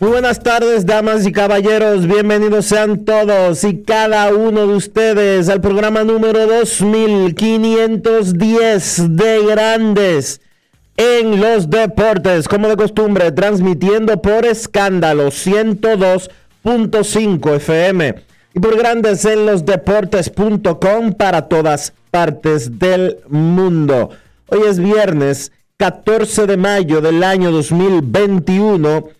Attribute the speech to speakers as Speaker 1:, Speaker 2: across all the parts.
Speaker 1: Muy buenas tardes, damas y caballeros. Bienvenidos sean todos y cada uno de ustedes al programa número 2510 de Grandes en los Deportes. Como de costumbre, transmitiendo por escándalo 102.5 FM y por Grandes en los Deportes.com para todas partes del mundo. Hoy es viernes 14 de mayo del año 2021 y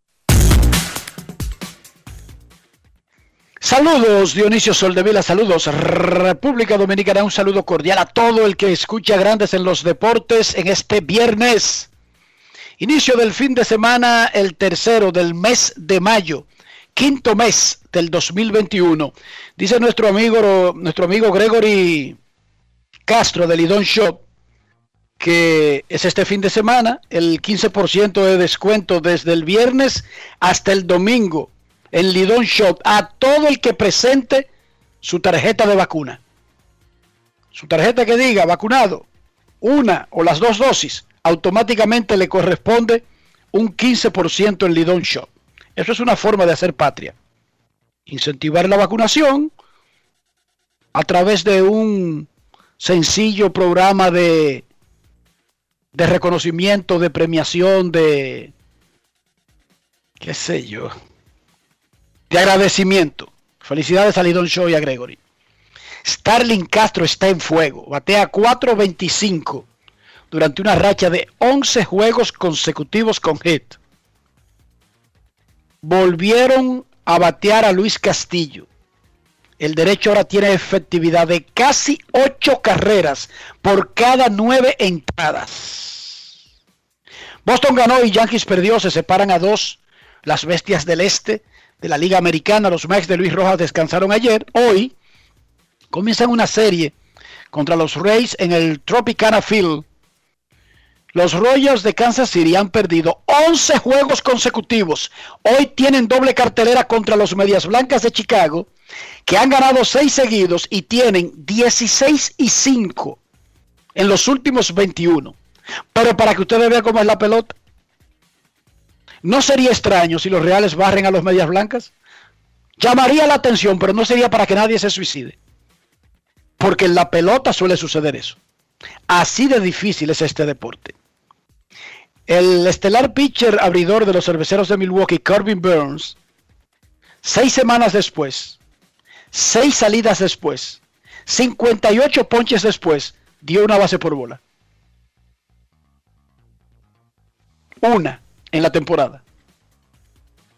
Speaker 2: Saludos Dionisio Soldevila, saludos República Dominicana, un saludo cordial a todo el que escucha Grandes en los Deportes en este viernes. Inicio del fin de semana, el tercero del mes de mayo, quinto mes del 2021. Dice nuestro amigo, nuestro amigo Gregory Castro del Lidón Shop que es este fin de semana, el 15% de descuento desde el viernes hasta el domingo en Lidón Shop a todo el que presente su tarjeta de vacuna. Su tarjeta que diga vacunado, una o las dos dosis, automáticamente le corresponde un 15% en Lidón Shop. Eso es una forma de hacer patria. Incentivar la vacunación a través de un sencillo programa de, de reconocimiento, de premiación, de, qué sé yo, de agradecimiento. Felicidades a Lidón Show y a Gregory. Starling Castro está en fuego. Batea 4.25 durante una racha de 11 juegos consecutivos con hit. Volvieron a batear a Luis Castillo. El derecho ahora tiene efectividad de casi 8 carreras por cada 9 entradas. Boston ganó y Yankees perdió. Se separan a dos las bestias del este de la Liga Americana. Los Mets de Luis Rojas descansaron ayer. Hoy comienzan una serie contra los Rays en el Tropicana Field. Los Royals de Kansas City han perdido 11 juegos consecutivos. Hoy tienen doble cartelera contra los Medias Blancas de Chicago, que han ganado 6 seguidos y tienen 16 y 5 en los últimos 21. Pero para que ustedes vean cómo es la pelota, ¿No sería extraño si los Reales barren a los Medias Blancas? Llamaría la atención, pero no sería para que nadie se suicide. Porque en la pelota suele suceder eso. Así de difícil es este deporte. El estelar pitcher abridor de los cerveceros de Milwaukee, Corbin Burns, seis semanas después, seis salidas después, 58 ponches después, dio una base por bola. Una en la temporada.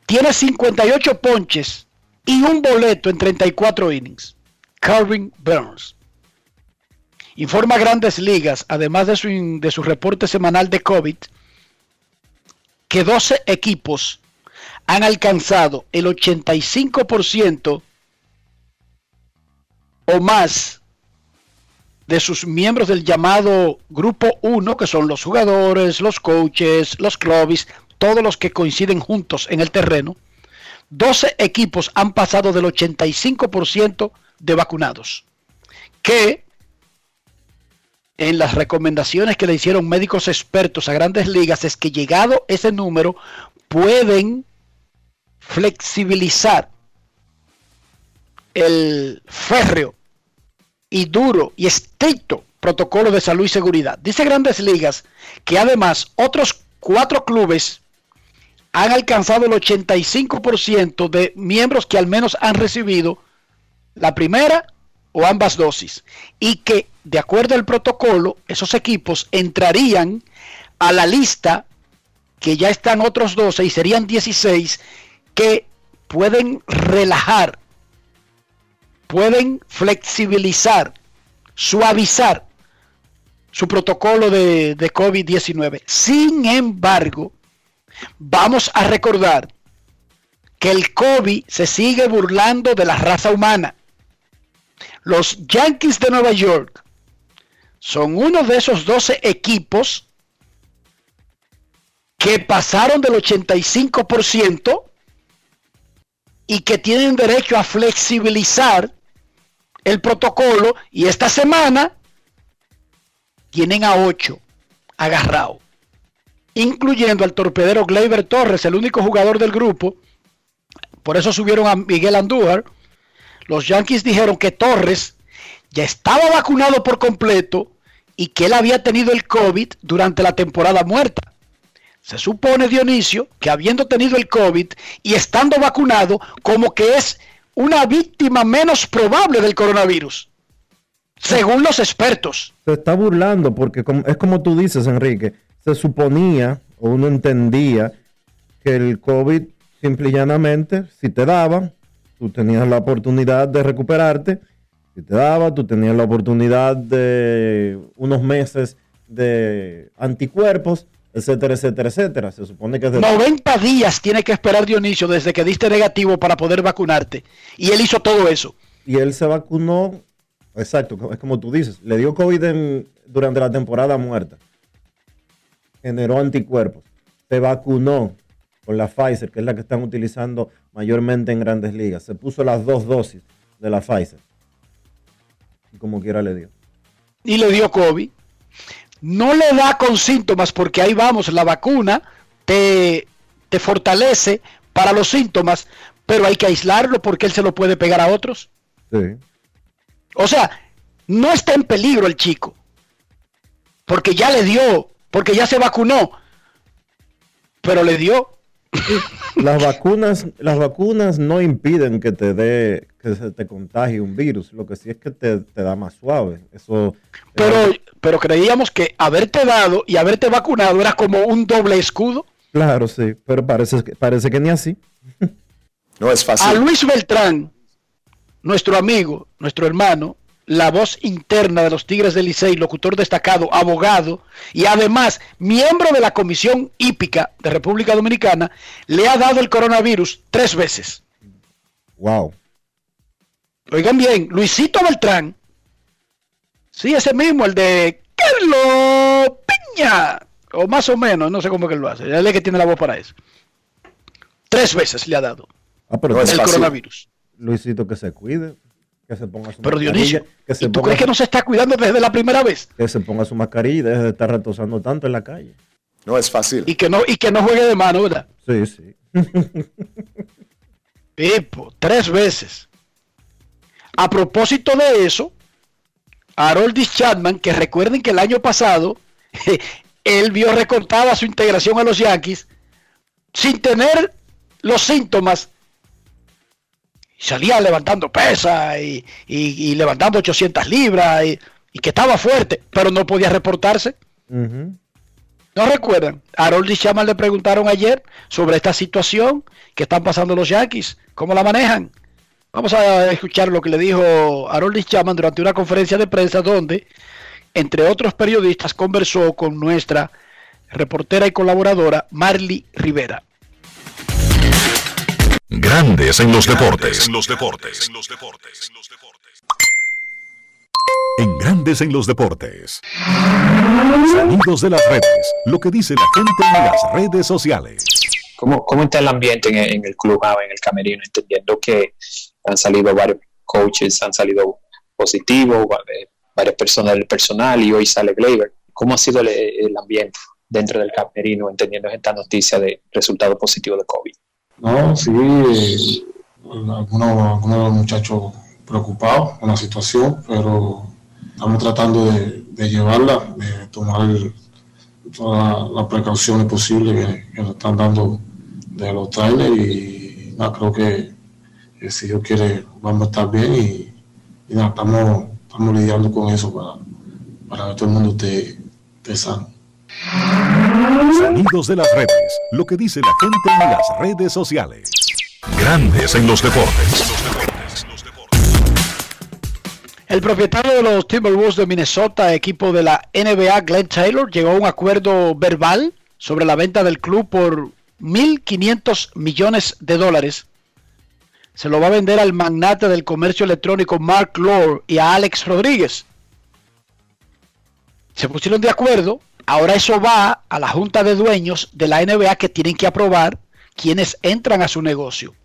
Speaker 2: Tiene 58 ponches y un boleto en 34 innings. Calvin Burns. Informa Grandes Ligas, además de su, de su reporte semanal de COVID, que 12 equipos han alcanzado el 85% o más de sus miembros del llamado Grupo 1, que son los jugadores, los coaches, los clubes, todos los que coinciden juntos en el terreno, 12 equipos han pasado del 85% de vacunados, que en las recomendaciones que le hicieron médicos expertos a grandes ligas es que llegado ese número pueden flexibilizar el férreo y duro y estricto protocolo de salud y seguridad. Dice Grandes Ligas que además otros cuatro clubes han alcanzado el 85% de miembros que al menos han recibido la primera o ambas dosis. Y que, de acuerdo al protocolo, esos equipos entrarían a la lista que ya están otros 12 y serían 16 que pueden relajar pueden flexibilizar, suavizar su protocolo de, COVID-19. Sin embargo, vamos a recordar que el COVID se sigue burlando de la raza humana. Los Yankees de Nueva York son uno de esos 12 equipos que pasaron del 85% y que tienen derecho a flexibilizar el protocolo y esta semana tienen a 8 agarrados, incluyendo al torpedero Gleyber Torres, el único jugador del grupo. Por eso subieron a Miguel Andújar. Los Yankees dijeron que Torres ya estaba vacunado por completo y que él había tenido el COVID durante la temporada muerta. Se supone, Dionisio, que habiendo tenido el COVID y estando vacunado, como que es una víctima menos probable del coronavirus, según los expertos.
Speaker 1: Se está burlando porque es como tú dices, Enrique, se suponía o uno entendía que el COVID simple y llanamente, si te daba, tú tenías la oportunidad de recuperarte, si te daba, tú tenías la oportunidad de unos meses de anticuerpos etcétera, etcétera, etcétera. Se supone que es de...
Speaker 2: 90 días tiene que esperar Dionisio desde que diste negativo para poder vacunarte. Y él hizo todo eso.
Speaker 1: Y él se vacunó, exacto, es como tú dices, le dio COVID durante la temporada muerta. Generó anticuerpos. Se vacunó con la Pfizer, que es la que están utilizando mayormente en grandes ligas. Se puso las dos dosis de la Pfizer. Y como quiera le dio.
Speaker 2: Y le dio COVID no le da con síntomas porque ahí vamos, la vacuna te, te fortalece para los síntomas, pero hay que aislarlo porque él se lo puede pegar a otros. Sí. O sea, no está en peligro el chico, porque ya le dio, porque ya se vacunó, pero le dio.
Speaker 1: Las vacunas, las vacunas no impiden que te dé, que se te contagie un virus. Lo que sí es que te, da más suave. Eso.
Speaker 2: Pero, pero creíamos que haberte dado y haberte vacunado era como un doble escudo.
Speaker 1: Claro, sí, pero parece, parece que ni así.
Speaker 2: No es fácil. A Luis Beltrán, nuestro amigo, nuestro hermano, la voz interna de los Tigres del Licey, locutor destacado, abogado y además miembro de la Comisión Hípica de República Dominicana, le ha dado el coronavirus tres veces.
Speaker 1: Wow.
Speaker 2: Oigan bien, Luisito Beltrán Sí, ese mismo, el de Carlos Piña. O más o menos, no sé cómo que lo hace. Él es que tiene la voz para eso. Tres veces le ha dado.
Speaker 1: Ah, pero el coronavirus. Luisito, que se cuide. Que se ponga
Speaker 2: su pero Dionisio, ¿tú crees que no se está cuidando desde la primera vez?
Speaker 1: Que se ponga su mascarilla y deje de estar retosando tanto en la calle.
Speaker 3: No es fácil.
Speaker 2: Y que no, y que no juegue de mano, ¿verdad?
Speaker 1: Sí, sí.
Speaker 2: Pipo, tres veces. A propósito de eso, Haroldis Chapman, que recuerden que el año pasado él vio recortada su integración a los Yankees sin tener los síntomas. Salía levantando pesa y, levantando 800 libras y, que estaba fuerte, pero no podía reportarse. ¿No recuerdan? A Harold Chapman le preguntaron ayer sobre esta situación que están pasando los Yankees, cómo la manejan. Vamos a escuchar lo que le dijo Harold Chapman durante una conferencia de prensa donde entre otros periodistas, conversó con nuestra reportera y colaboradora Marly Rivera.
Speaker 4: Grandes en los deportes. En los deportes. En Grandes en los deportes. Sonidos de las redes. Lo que dice la gente en las redes sociales.
Speaker 3: ¿Cómo, cómo está el ambiente en, el club, en el camerino? Entendiendo que han salido varios coaches, han salido positivos, varias personas del personal y hoy sale Gleyber. ¿Cómo ha sido el, ambiente dentro del camerino, entendiendo esta noticia de resultado positivo de COVID?
Speaker 5: No, sí, eh, algunos, algunos muchachos preocupados con la situación, pero estamos tratando de, llevarla, de tomar todas las precauciones posibles que, nos están dando de los trailers y creo que, si Dios quiere vamos a estar bien y, estamos, estamos lidiando con eso para, que todo el mundo esté sano.
Speaker 4: Sonidos de las redes, lo que dice la gente en las redes sociales. Grandes en los deportes.
Speaker 2: El propietario de los Timberwolves de Minnesota, equipo de la NBA, Glenn Taylor, llegó a un acuerdo verbal sobre la venta del club por 1.500 millones de dólares. Se lo va a vender al magnate del comercio electrónico Mark Lore y a Alex Rodríguez. Se pusieron de acuerdo. Ahora eso va a la junta de dueños de la NBA que tienen que aprobar quienes entran a su negocio.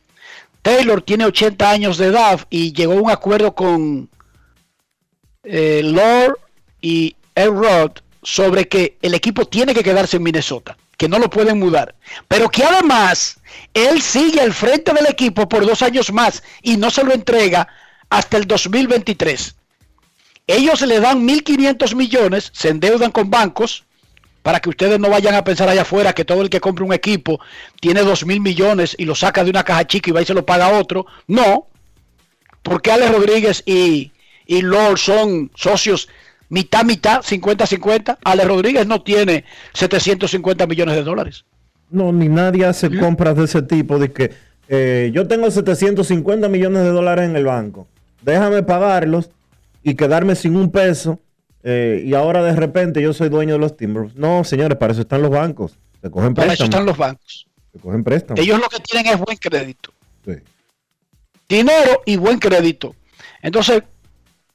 Speaker 2: Taylor tiene 80 años de edad y llegó a un acuerdo con eh, Lord y Elrod sobre que el equipo tiene que quedarse en Minnesota, que no lo pueden mudar, pero que además él sigue al frente del equipo por dos años más y no se lo entrega hasta el 2023. Ellos le dan 1.500 millones, se endeudan con bancos, para que ustedes no vayan a pensar allá afuera que todo el que compra un equipo tiene 2.000 millones y lo saca de una caja chica y va y se lo paga a otro. No, porque Alex Rodríguez y y Lord son socios mitad, mitad, 50-50. Ale Rodríguez no tiene 750 millones de dólares.
Speaker 1: No, ni nadie hace compras de ese tipo. De que eh, yo tengo 750 millones de dólares en el banco. Déjame pagarlos y quedarme sin un peso. Eh, y ahora de repente yo soy dueño de los Timbers. No, señores, para eso están los bancos. Se cogen
Speaker 2: para eso están los bancos.
Speaker 1: Se cogen préstamos.
Speaker 2: Ellos lo que tienen es buen crédito. Dinero y buen crédito. Entonces,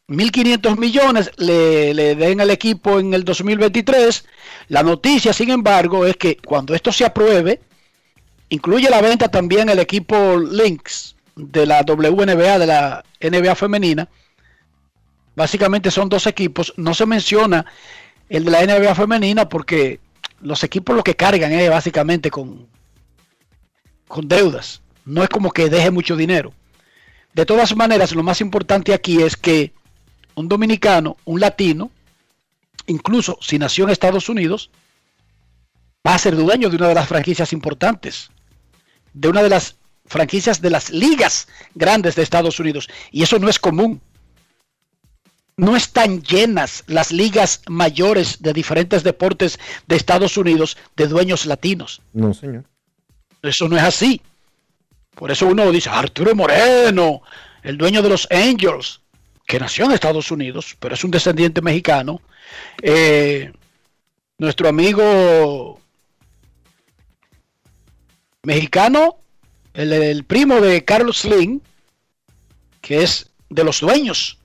Speaker 2: 1.500 millones le, den al equipo en el 2023. La noticia, sin embargo, es que cuando esto se apruebe, incluye la venta también el equipo Lynx de la WNBA, de la NBA femenina. Básicamente son dos equipos. No se menciona el de la NBA femenina porque los equipos lo que cargan es básicamente con, con deudas. No es como que deje mucho dinero. De todas maneras, lo más importante aquí es que un dominicano, un latino, incluso si nació en Estados Unidos, va a ser dueño de una de las franquicias importantes, de una de las franquicias de las ligas grandes de Estados Unidos. Y eso no es común. No están llenas las ligas mayores de diferentes deportes de Estados Unidos de dueños latinos.
Speaker 1: No, señor.
Speaker 2: Eso no es así. Por eso uno dice, Arturo Moreno, el dueño de los Angels que nació en Estados Unidos, pero es un descendiente mexicano. Eh, nuestro amigo mexicano, el, primo de Carlos Slim, que es de los dueños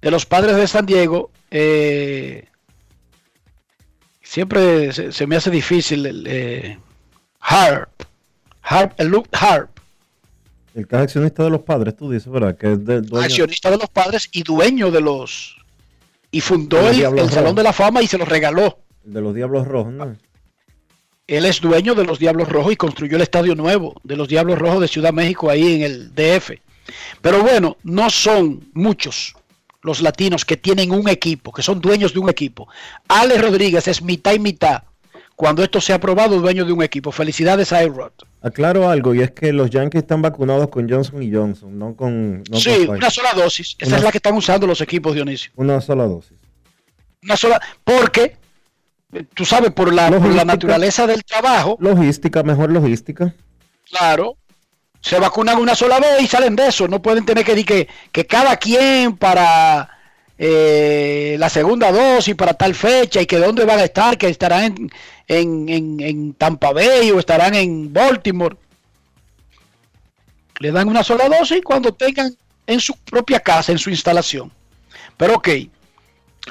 Speaker 2: de los padres de San Diego, eh, siempre se, me hace difícil el eh, Harp, Harp, el Luke Harp,
Speaker 1: el que es accionista de los padres, tú dices, ¿verdad? Que es
Speaker 2: Accionista de los padres y dueño de los... Y fundó el, Salón de la Fama y se lo regaló.
Speaker 1: El de los Diablos Rojos, ¿no?
Speaker 2: Él es dueño de los Diablos Rojos y construyó el estadio nuevo de los Diablos Rojos de Ciudad México ahí en el DF. Pero bueno, no son muchos los latinos que tienen un equipo, que son dueños de un equipo. Alex Rodríguez es mitad y mitad cuando esto sea aprobado, dueño de un equipo. Felicidades a Rod.
Speaker 1: Aclaro algo, y es que los Yankees están vacunados con Johnson y Johnson, no con...
Speaker 2: sí, una sola dosis. Esa es la que están usando los equipos, Dionisio.
Speaker 1: Una sola dosis.
Speaker 2: Una sola, porque, tú sabes, por la, la naturaleza del trabajo...
Speaker 1: Logística, mejor logística.
Speaker 2: Claro, se vacunan una sola vez y salen de eso. No pueden tener que decir que, que cada quien para eh, la segunda dosis para tal fecha y que dónde van a estar, que estarán en, en, en Tampa Bay o estarán en Baltimore. Le dan una sola dosis cuando tengan en su propia casa, en su instalación. Pero ok,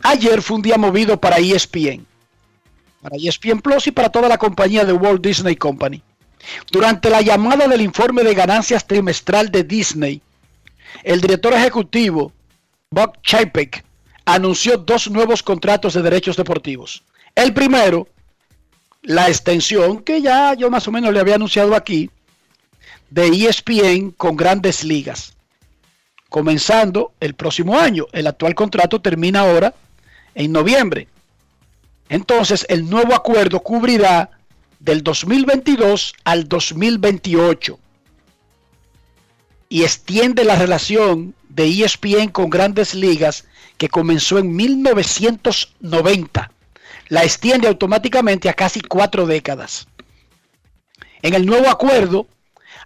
Speaker 2: ayer fue un día movido para ESPN, para ESPN Plus y para toda la compañía de Walt Disney Company. Durante la llamada del informe de ganancias trimestral de Disney, el director ejecutivo, Bob Chapek, anunció dos nuevos contratos de derechos deportivos. El primero, la extensión que ya yo más o menos le había anunciado aquí, de ESPN con grandes ligas, comenzando el próximo año. El actual contrato termina ahora en noviembre. Entonces, el nuevo acuerdo cubrirá del 2022 al 2028 y extiende la relación de ESPN con grandes ligas que comenzó en 1990. La extiende automáticamente a casi cuatro décadas. En el nuevo acuerdo,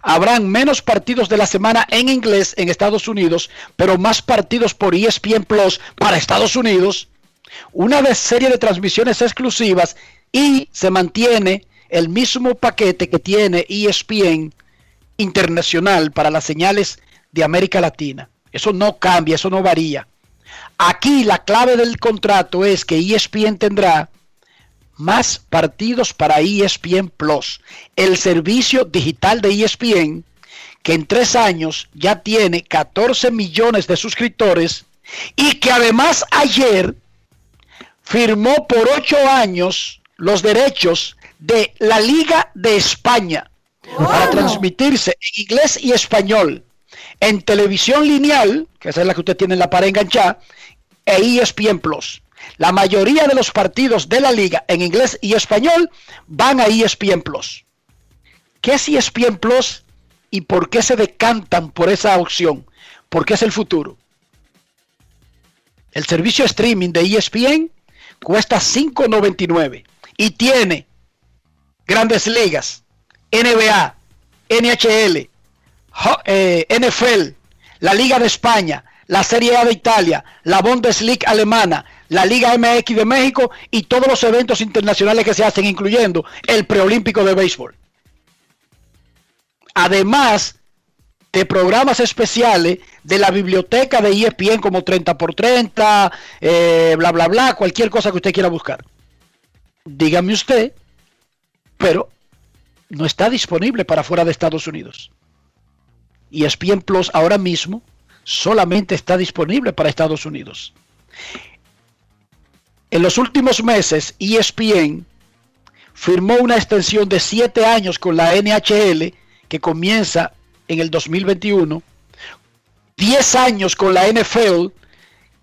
Speaker 2: habrán menos partidos de la semana en inglés en Estados Unidos, pero más partidos por ESPN Plus para Estados Unidos, una serie de transmisiones exclusivas y se mantiene el mismo paquete que tiene ESPN internacional para las señales de América Latina. Eso no cambia, eso no varía. Aquí la clave del contrato es que ESPN tendrá más partidos para ESPN Plus, el servicio digital de ESPN, que en tres años ya tiene 14 millones de suscriptores y que además ayer firmó por ocho años los derechos de la Liga de España para transmitirse en inglés y español en televisión lineal, que esa es la que usted tiene en la pared enganchada, e ESPN Plus. La mayoría de los partidos de la liga en inglés y español van a ESPN Plus. ¿Qué es ESPN Plus y por qué se decantan por esa opción? Porque es el futuro. El servicio streaming de ESPN cuesta 5.99 y tiene grandes ligas, NBA, NHL, eh, NFL, la Liga de España, la Serie A de Italia, la Bundesliga alemana, la Liga MX de México y todos los eventos internacionales que se hacen, incluyendo el preolímpico de béisbol. Además de programas especiales de la biblioteca de ESPN como 30 por 30, eh, bla, bla, bla, cualquier cosa que usted quiera buscar. Dígame usted, pero no está disponible para fuera de Estados Unidos. ESPN Plus ahora mismo solamente está disponible para Estados Unidos. En los últimos meses, ESPN firmó una extensión de 7 años con la NHL que comienza en el 2021, 10 años con la NFL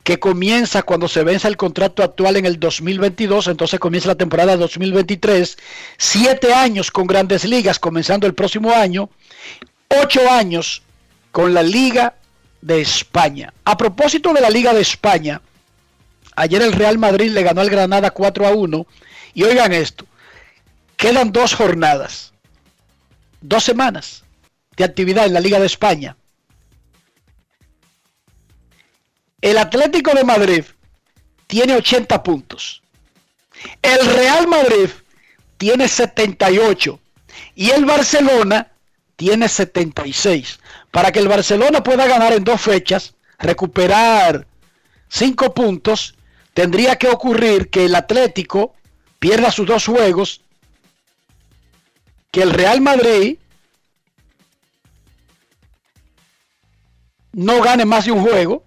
Speaker 2: que comienza cuando se vence el contrato actual en el 2022, entonces comienza la temporada 2023, 7 años con grandes ligas comenzando el próximo año, 8 años con la Liga de España. A propósito de la Liga de España, ayer el Real Madrid le ganó al Granada 4 a 1 y oigan esto, quedan dos jornadas, dos semanas de actividad en la Liga de España. El Atlético de Madrid tiene 80 puntos. El Real Madrid tiene 78 y el Barcelona tiene 76 para que el Barcelona pueda ganar en dos fechas, recuperar cinco puntos, tendría que ocurrir que el Atlético pierda sus dos juegos, que el Real Madrid no gane más de un juego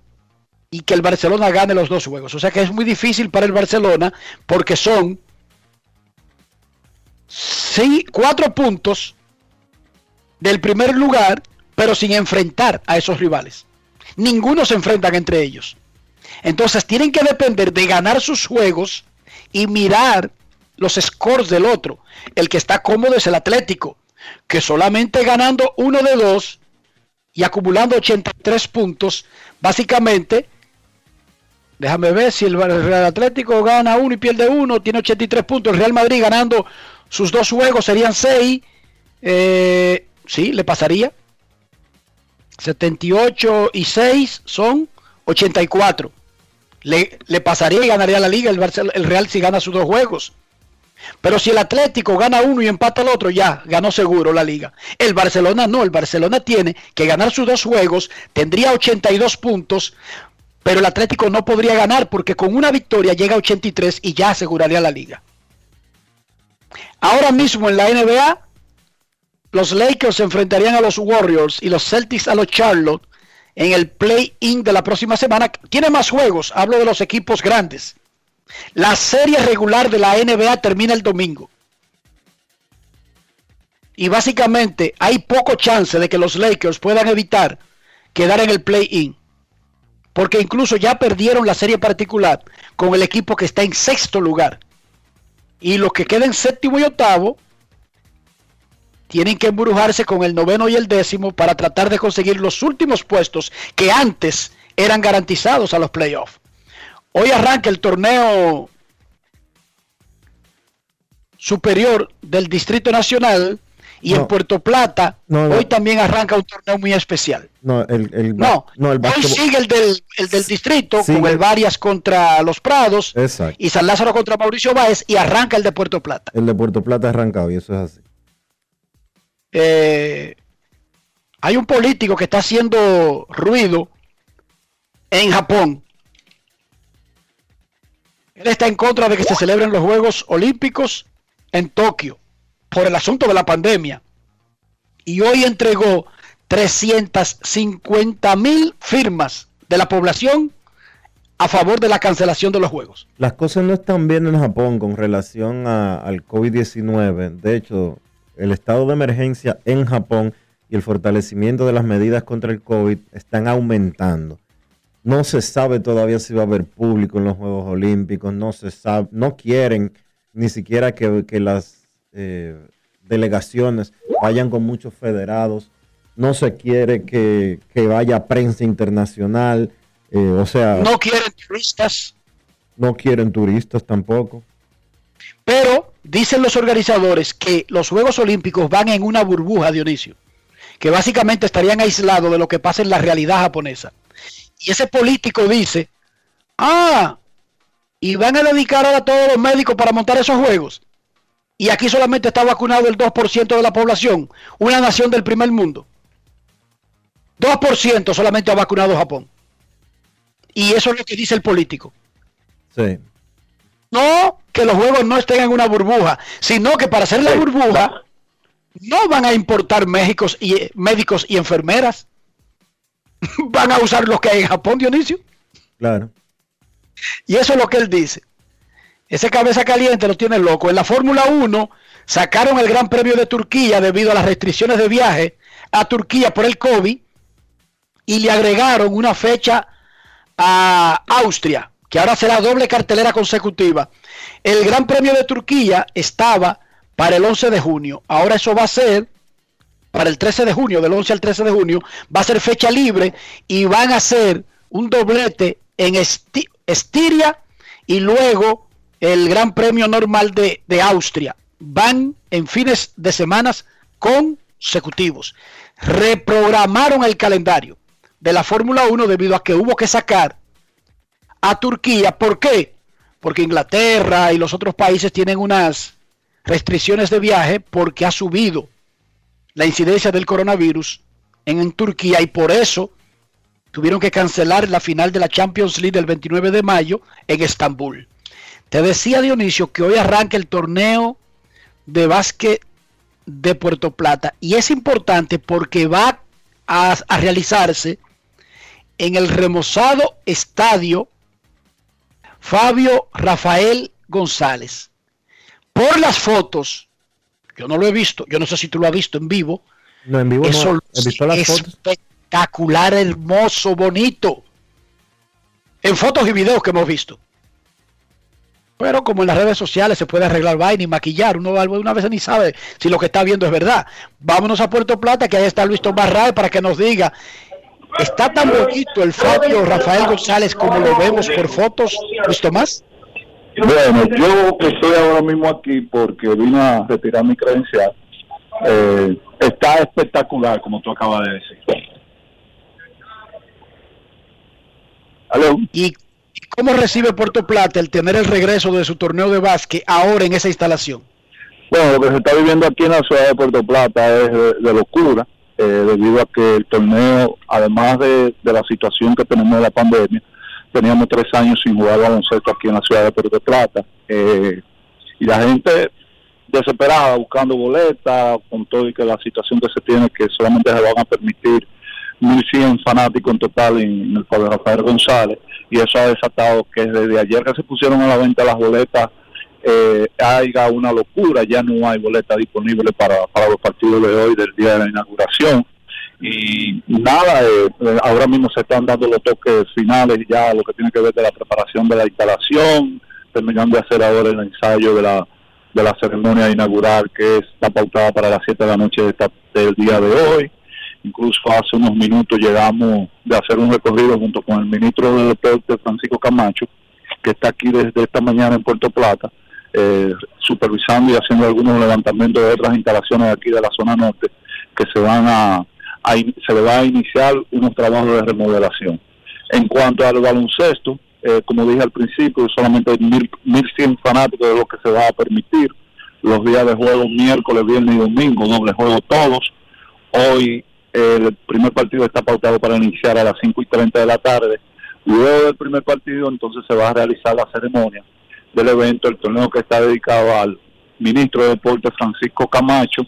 Speaker 2: y que el Barcelona gane los dos juegos. O sea que es muy difícil para el Barcelona porque son sí, cuatro puntos del primer lugar pero sin enfrentar a esos rivales. Ninguno se enfrentan entre ellos. Entonces tienen que depender de ganar sus juegos y mirar los scores del otro. El que está cómodo es el Atlético, que solamente ganando uno de dos y acumulando 83 puntos, básicamente, déjame ver si el Real Atlético gana uno y pierde uno, tiene 83 puntos. El Real Madrid ganando sus dos juegos serían 6. Eh, sí, le pasaría. 78 y 6 son 84. Le, le pasaría y ganaría la liga el, el Real si gana sus dos juegos. Pero si el Atlético gana uno y empata el otro, ya ganó seguro la liga. El Barcelona no, el Barcelona tiene que ganar sus dos juegos, tendría 82 puntos, pero el Atlético no podría ganar porque con una victoria llega a 83 y ya aseguraría la liga. Ahora mismo en la NBA, los Lakers se enfrentarían a los Warriors y los Celtics a los Charlotte en el play-in de la próxima semana. Tiene más juegos, hablo de los equipos grandes. La serie regular de la NBA termina el domingo. Y básicamente hay poco chance de que los Lakers puedan evitar quedar en el play-in. Porque incluso ya perdieron la serie particular con el equipo que está en sexto lugar. Y los que queden séptimo y octavo tienen que embrujarse con el noveno y el décimo para tratar de conseguir los últimos puestos que antes eran garantizados a los playoffs. Hoy arranca el torneo superior del Distrito Nacional y
Speaker 1: No.
Speaker 2: en Puerto Plata
Speaker 1: No, no.
Speaker 2: hoy también arranca un torneo muy especial.
Speaker 1: No, el, el,
Speaker 2: No,
Speaker 1: no, el
Speaker 2: hoy sigue el del, el del distrito
Speaker 1: Sigue.
Speaker 2: con el Varias contra los Prados
Speaker 1: Exacto.
Speaker 2: y San Lázaro contra Mauricio Báez y arranca el de Puerto Plata.
Speaker 1: El de Puerto Plata ha arrancado y eso es así.
Speaker 2: Eh, hay un político que está haciendo ruido en Japón. Él está en contra de que se celebren los Juegos Olímpicos en Tokio por el asunto de la pandemia. Y hoy entregó 350 mil firmas de la población a favor de la cancelación de los Juegos.
Speaker 1: Las cosas no están bien en Japón con relación al COVID-19. De hecho, el estado de emergencia en Japón y el fortalecimiento de las medidas contra el COVID están aumentando. No se sabe todavía si va a haber público en los Juegos Olímpicos, no se sabe, no quieren ni siquiera que las eh, delegaciones vayan con muchos federados, no se quiere que, que vaya prensa internacional, eh, o sea,
Speaker 2: No quieren turistas.
Speaker 1: no quieren turistas tampoco.
Speaker 2: Pero dicen los organizadores que los Juegos Olímpicos van en una burbuja, Dionisio, que básicamente estarían aislados de lo que pasa en la realidad japonesa. Y ese político dice, ah, y van a dedicar ahora a todos los médicos para montar esos Juegos. Y aquí solamente está vacunado el 2% de la población, una nación del primer mundo. 2% solamente ha vacunado Japón. Y eso es lo que dice el político.
Speaker 1: Sí.
Speaker 2: No que los juegos no estén en una burbuja, sino que para hacer la burbuja no van a importar médicos y, eh, médicos y enfermeras. Van a usar los que hay en Japón, Dionisio.
Speaker 1: Claro.
Speaker 2: Y eso es lo que él dice. Ese cabeza caliente lo tiene loco. En la Fórmula 1 sacaron el Gran Premio de Turquía debido a las restricciones de viaje a Turquía por el COVID y le agregaron una fecha a Austria, que ahora será doble cartelera consecutiva. El Gran Premio de Turquía estaba para el 11 de junio. Ahora eso va a ser para el 13 de junio, del 11 al 13 de junio, va a ser fecha libre y van a hacer un doblete en Esti- Estiria y luego el Gran Premio normal de, de Austria. Van en fines de semanas consecutivos. Reprogramaron el calendario de la Fórmula 1 debido a que hubo que sacar a Turquía. ¿Por qué? Porque Inglaterra y los otros países tienen unas restricciones de viaje porque ha subido la incidencia del coronavirus en, en Turquía y por eso tuvieron que cancelar la final de la Champions League del 29 de mayo en Estambul. Te decía Dionisio que hoy arranca el torneo de básquet de Puerto Plata y es importante porque va a, a realizarse en el remozado estadio Fabio Rafael González. Por las fotos, yo no lo he visto, yo no sé si tú lo has visto en vivo,
Speaker 1: No, en vivo
Speaker 2: eso
Speaker 1: no. He visto las
Speaker 2: es
Speaker 1: fotos.
Speaker 2: espectacular, hermoso, bonito. En fotos y videos que hemos visto. Pero como en las redes sociales se puede arreglar vaina y maquillar, uno una vez ni sabe si lo que está viendo es verdad. Vámonos a Puerto Plata, que ahí está Luis Tomás Rae para que nos diga, ¿está tan bonito el Fabio Rafael González como lo vemos por fotos, Luis Tomás?
Speaker 6: Bueno, yo que estoy ahora mismo aquí porque vine a retirar mi credencial, eh, está espectacular, como tú acabas de decir. ¿Aló?
Speaker 2: ¿Y ¿Cómo recibe Puerto Plata el tener el regreso de su torneo de básquet ahora en esa instalación?
Speaker 6: Bueno, lo que se está viviendo aquí en la ciudad de Puerto Plata es de, locura, eh, debido a que el torneo, además de, la situación que tenemos de la pandemia, teníamos tres años sin jugar baloncesto aquí en la ciudad de Puerto Plata. eh, y la gente desesperada buscando boletas, con todo y que la situación que se tiene, que solamente se van a permitir 1.100 fanáticos en total en, en el Pablo Rafael González, y eso ha desatado que desde ayer que se pusieron a la venta las boletas, eh, haya una locura, ya no hay boletas disponibles para, para los partidos de hoy, del día de la inauguración. Y nada, eh, eh, ahora mismo se están dando los toques finales ya, lo que tiene que ver de la preparación de la instalación, terminando de hacer ahora el ensayo de la de la ceremonia inaugural que está pautada para las 7 de la noche de esta- del día de hoy. Incluso hace unos minutos llegamos de hacer un recorrido junto con el ministro de Deporte, Francisco Camacho, que está aquí desde esta mañana en Puerto Plata, eh, supervisando y haciendo algunos levantamientos de otras instalaciones aquí de la zona norte, que se van a, se le va a iniciar unos trabajos de remodelación. En cuanto al baloncesto, eh, como dije al principio, solamente hay mil, 1.100 fanáticos de lo que se va a permitir. Los días de juego, miércoles, viernes y domingo, doble juego todos. Hoy el primer partido está pautado para iniciar a las 5 y 30 de la tarde. Luego del primer partido, entonces se va a realizar la ceremonia del evento, el torneo que está dedicado al ministro de Deportes Francisco Camacho.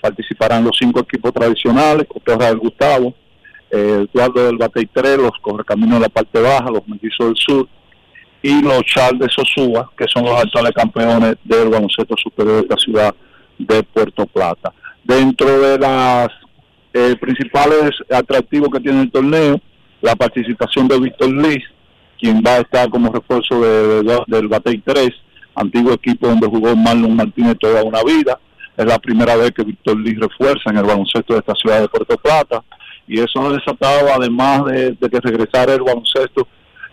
Speaker 6: Participarán los cinco equipos tradicionales, Cotorra del Gustavo, Eduardo del Batey 3, los Correcaminos de la parte baja, los Mellizos del Sur y los Charles de Sosúa, que son los actuales campeones del baloncesto superior de esta ciudad de Puerto Plata. Dentro de las eh, principales atractivos que tiene el torneo, la participación de Víctor Liz, quien va a estar como refuerzo de- de- del Batey 3, antiguo equipo donde jugó Marlon Martínez toda una vida. Es la primera vez que Víctor Liz refuerza en el baloncesto de esta ciudad de Puerto Plata y eso ha desatado, además de, de que regresara el baloncesto,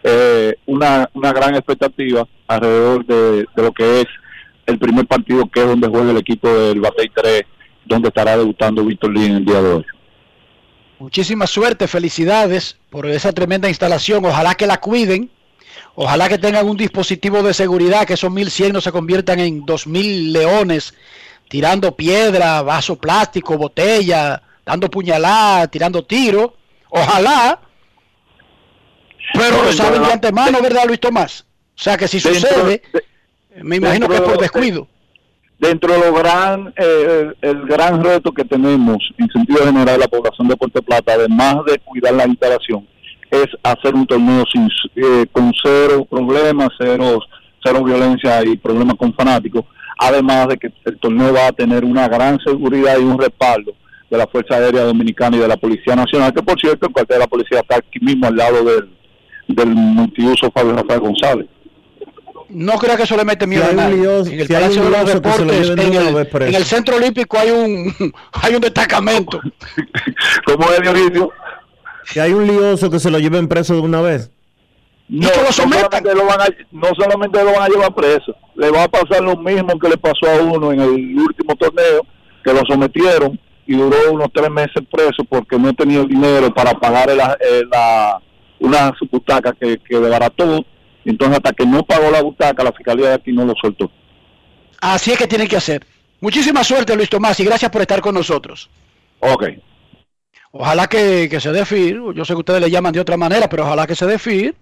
Speaker 6: eh, una, una gran expectativa alrededor de, de lo que es el primer partido, que es donde juega el equipo del Batey 3, donde estará debutando Víctor Lee en el día de hoy.
Speaker 2: Muchísima suerte, felicidades por esa tremenda instalación. Ojalá que la cuiden. Ojalá que tengan un dispositivo de seguridad, que esos 1100 no se conviertan en 2000 leones tirando piedra, vaso plástico, botella, dando puñalada, tirando tiro. Ojalá. Pero lo saben de antemano, ¿verdad, Luis Tomás? O sea que si sucede, me imagino que es por descuido.
Speaker 6: Dentro de lo gran, eh, el gran reto que tenemos en sentido general la población de Puerto Plata, además de cuidar la instalación, es hacer un torneo sin, eh, con cero problemas, cero, cero violencia y problemas con fanáticos, además de que el torneo va a tener una gran seguridad y un respaldo de la Fuerza Aérea Dominicana y de la Policía Nacional, que por cierto el cuartel de la policía está aquí mismo al lado del, del multiuso Fabio Rafael González.
Speaker 2: No creo que eso le mete miedo
Speaker 1: Si
Speaker 2: a nadie. En el
Speaker 1: si
Speaker 2: Palacio de los
Speaker 1: lioso que se lo
Speaker 2: Deportes, en
Speaker 1: una
Speaker 2: el, en Centro Olímpico hay un hay un destacamento.
Speaker 6: Como es Dionisio,
Speaker 1: Si hay un lioso que se lo lleven preso de una vez.
Speaker 6: No,
Speaker 2: que lo sometan.
Speaker 6: solamente lo van a, no solamente lo van a llevar preso, le va a pasar lo mismo que le pasó a uno en el último torneo, que lo sometieron y duró unos tres meses preso porque no tenía el dinero para pagar el- el- la, una butaca que, que desbarató. Entonces, hasta que no pagó la butaca, la fiscalía de aquí no lo soltó.
Speaker 2: Así es que tienen que hacer. Muchísima suerte, Luis Tomás, y gracias por estar con nosotros.
Speaker 6: Ok.
Speaker 2: Ojalá que, que se dé FIR. Yo sé que ustedes le llaman de otra manera, pero ojalá que se dé FIR.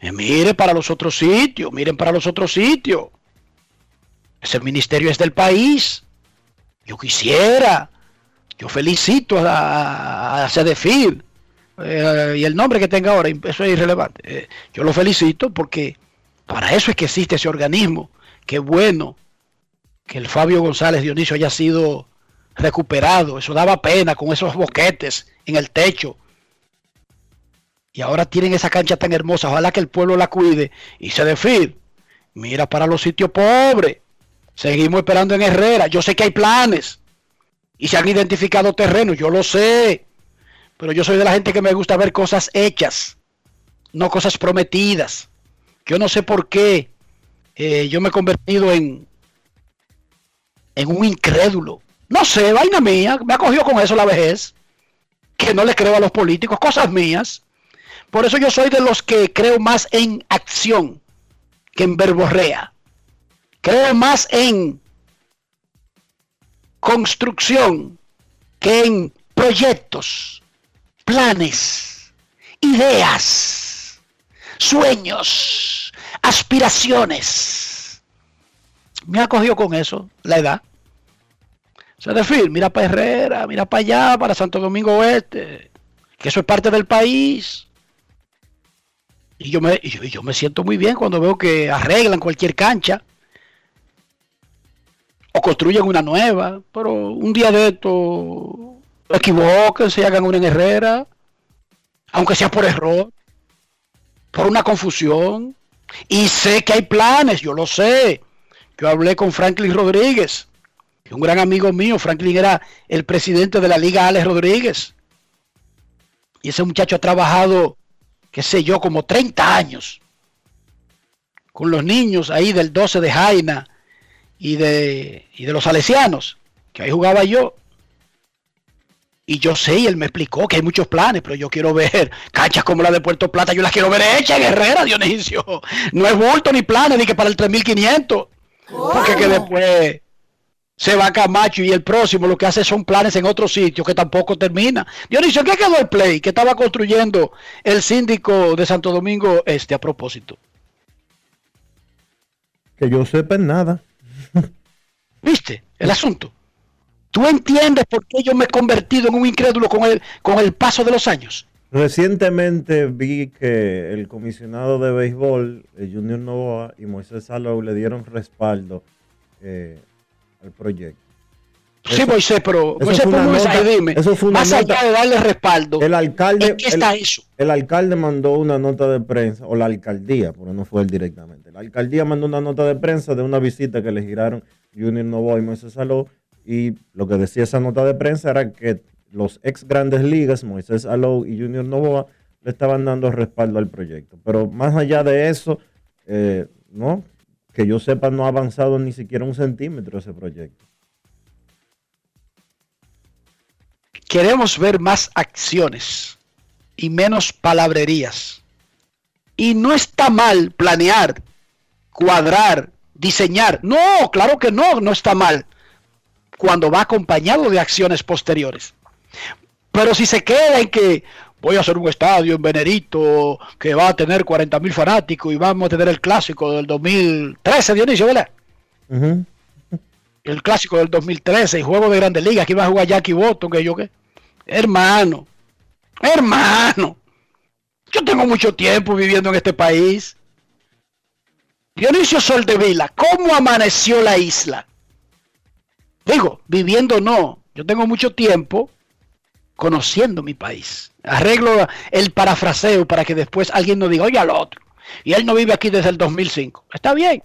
Speaker 2: Eh, mire para los otros sitios, miren para los otros sitios. Ese ministerio es del país. Yo quisiera. Yo felicito a, a, a. Eh, y el nombre que tenga ahora, eso es irrelevante. Eh, yo lo felicito porque para eso es que existe ese organismo. Qué bueno que el Fabio González Dionisio haya sido recuperado. Eso daba pena con esos boquetes en el techo. Y ahora tienen esa cancha tan hermosa. Ojalá que el pueblo la cuide y se define. Mira para los sitios pobres. Seguimos esperando en Herrera. Yo sé que hay planes. Y se han identificado terrenos. Yo lo sé. Pero yo soy de la gente que me gusta ver cosas hechas. No cosas prometidas. Yo no sé por qué. eh, yo me he convertido en, en un incrédulo. No sé, vaina mía. Me ha cogido con eso la vejez. Que no le creo a los políticos. Cosas mías. Por eso yo soy de los que creo más en acción que en verborrea. Creo más en construcción que en proyectos, planes, ideas, sueños, aspiraciones. Me ha cogido con eso la edad. Se decir, mira para Herrera, mira para allá, para Santo Domingo Oeste, que eso es parte del país. Y yo me, yo, yo me siento muy bien cuando veo que arreglan cualquier cancha o construyen una nueva, pero un día de esto equivoquense y hagan una en Herrera, aunque sea por error, por una confusión. Y sé que hay planes, yo lo sé. Yo hablé con Franklin Rodríguez, un gran amigo mío. Franklin era el presidente de la Liga Alex Rodríguez. Y ese muchacho ha trabajado, qué sé yo, como 30 años con los niños ahí del 12 de Jaina y de, y de los salesianos, que ahí jugaba yo. Y yo sé, y él me explicó que hay muchos planes, pero yo quiero ver canchas como la de Puerto Plata, yo las quiero ver hechas en Herrera, Dionisio. No es bulto ni planes, ni que para el 3500. Porque que después se va Camacho y el próximo lo que hace son planes en otros sitios que tampoco termina. Dionisio, ¿qué quedó el play que estaba construyendo el síndico de Santo Domingo Este a propósito?
Speaker 1: Que yo sepa en nada.
Speaker 2: ¿Viste el asunto? ¿Tú entiendes por qué yo me he convertido en un incrédulo con el, con el paso de los años?
Speaker 1: Recientemente vi que el comisionado de béisbol, Junior Novoa y Moisés Salou le dieron respaldo eh, al proyecto.
Speaker 2: Sí, Moisés, pero
Speaker 1: eso
Speaker 2: Moisés,
Speaker 1: nota-
Speaker 2: dime.
Speaker 1: eso fue
Speaker 2: más
Speaker 1: nota-
Speaker 2: allá de darle respaldo,
Speaker 1: El alcalde,
Speaker 2: ¿en qué está
Speaker 1: el-
Speaker 2: eso?
Speaker 1: el alcalde mandó una nota de prensa, o la alcaldía, porque no fue él directamente. La alcaldía mandó una nota de prensa de una visita que le giraron Junior Novoa y Moisés Salou. Y lo que decía esa nota de prensa era que los ex grandes ligas, Moisés Alou y Junior Novoa, le estaban dando respaldo al proyecto. Pero más allá de eso, eh, no, que yo sepa, no ha avanzado ni siquiera un centímetro ese proyecto.
Speaker 2: Queremos ver más acciones y menos palabrerías. Y no está mal planear, cuadrar, diseñar. No, claro que no, no está mal. Cuando va acompañado de acciones posteriores. Pero si se queda en que voy a hacer un estadio en Venerito que va a tener 40 mil fanáticos y vamos a tener el clásico del 2013, Dionisio, ¿verdad?
Speaker 1: Ujú.
Speaker 2: el clásico del 2013, el juego de Grandes Ligas, que iba a jugar Jackie Boston, que yo qué. Hermano, hermano, yo tengo mucho tiempo viviendo en este país. Dionisio Soldevila, ¿cómo amaneció la isla? Digo, viviendo no, yo tengo mucho tiempo conociendo mi país. Arreglo el parafraseo para que después alguien no diga, oye al otro. Y él no vive aquí desde el 2005. Está bien.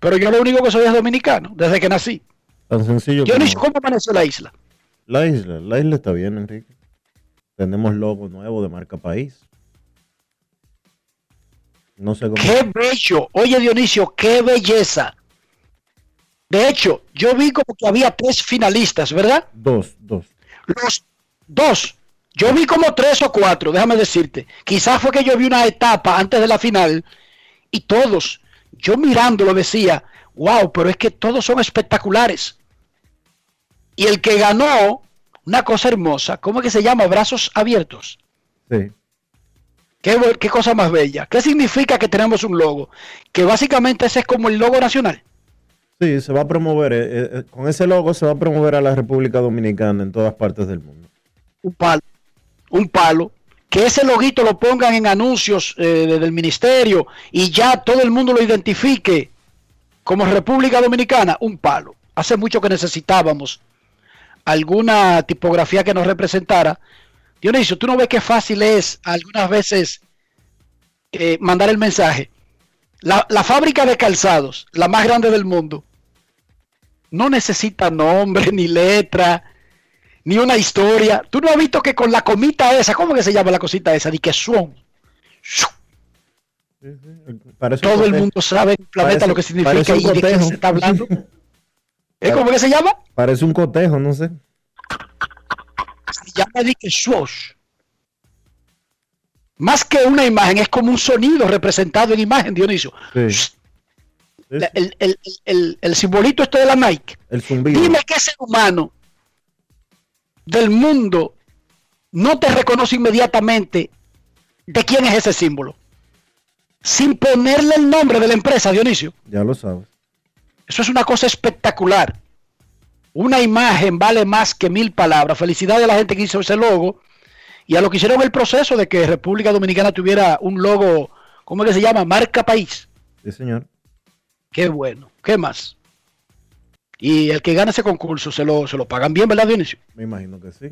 Speaker 2: Pero yo lo único que soy es dominicano, desde que nací.
Speaker 1: Tan sencillo
Speaker 2: Dionisio,
Speaker 1: como
Speaker 2: ¿cómo amaneció la isla?
Speaker 1: la isla. La isla está bien, Enrique. Tenemos logo nuevo de marca país. No sé cómo.
Speaker 2: ¡Qué bello! Oye, Dionisio, qué belleza. De hecho, yo vi como que había tres finalistas, ¿verdad?
Speaker 1: Dos, dos.
Speaker 2: Los dos. Yo vi como tres o cuatro, déjame decirte. Quizás fue que yo vi una etapa antes de la final y todos, yo mirándolo decía, wow, pero es que todos son espectaculares. Y el que ganó, una cosa hermosa, ¿cómo es que se llama? Brazos abiertos.
Speaker 1: Sí.
Speaker 2: ¿Qué, qué cosa más bella. ¿Qué significa que tenemos un logo? Que básicamente ese es como el logo nacional.
Speaker 1: Sí, se va a promover. eh, eh, con ese logo se va a promover a la República Dominicana en todas partes del mundo.
Speaker 2: Un palo. Un palo. Que ese loguito lo pongan en anuncios eh, de- del ministerio y ya todo el mundo lo identifique como República Dominicana. Un palo. Hace mucho que necesitábamos alguna tipografía que nos representara. Dionisio, tú no ves qué fácil es algunas veces eh, mandar el mensaje. La, la fábrica de calzados, la más grande del mundo, no necesita nombre, ni letra, ni una historia. Tú no has visto que con la comita esa, ¿cómo que se llama la cosita esa? Di que son.
Speaker 1: Parece un
Speaker 2: Todo el mundo sabe en el planeta
Speaker 1: Parece-
Speaker 2: lo que significa y de qué se está hablando. ¿Es cómo que se llama?
Speaker 1: Parece un cotejo, no sé.
Speaker 2: Se llama di que swash. Más que una imagen, es como un sonido representado en imagen, Dionisio.
Speaker 1: Sí.
Speaker 2: La- El, el- el- el simbolito este de la Nike.
Speaker 1: El zumbido.
Speaker 2: Dime qué ser humano del mundo no te reconoce inmediatamente de quién es ese símbolo. Sin ponerle el nombre de la empresa, Dionisio.
Speaker 1: Ya lo sabes.
Speaker 2: Eso es una cosa espectacular. Una imagen vale más que mil palabras. Felicidades a la gente que hizo ese logo y a lo que hicieron el proceso de que República Dominicana tuviera un logo, ¿cómo es que se llama? Marca país.
Speaker 1: Sí, señor.
Speaker 2: Qué bueno. ¿Qué más? Y el que gana ese concurso se lo, se lo pagan bien, ¿verdad, Dionisio?
Speaker 1: Me imagino que sí.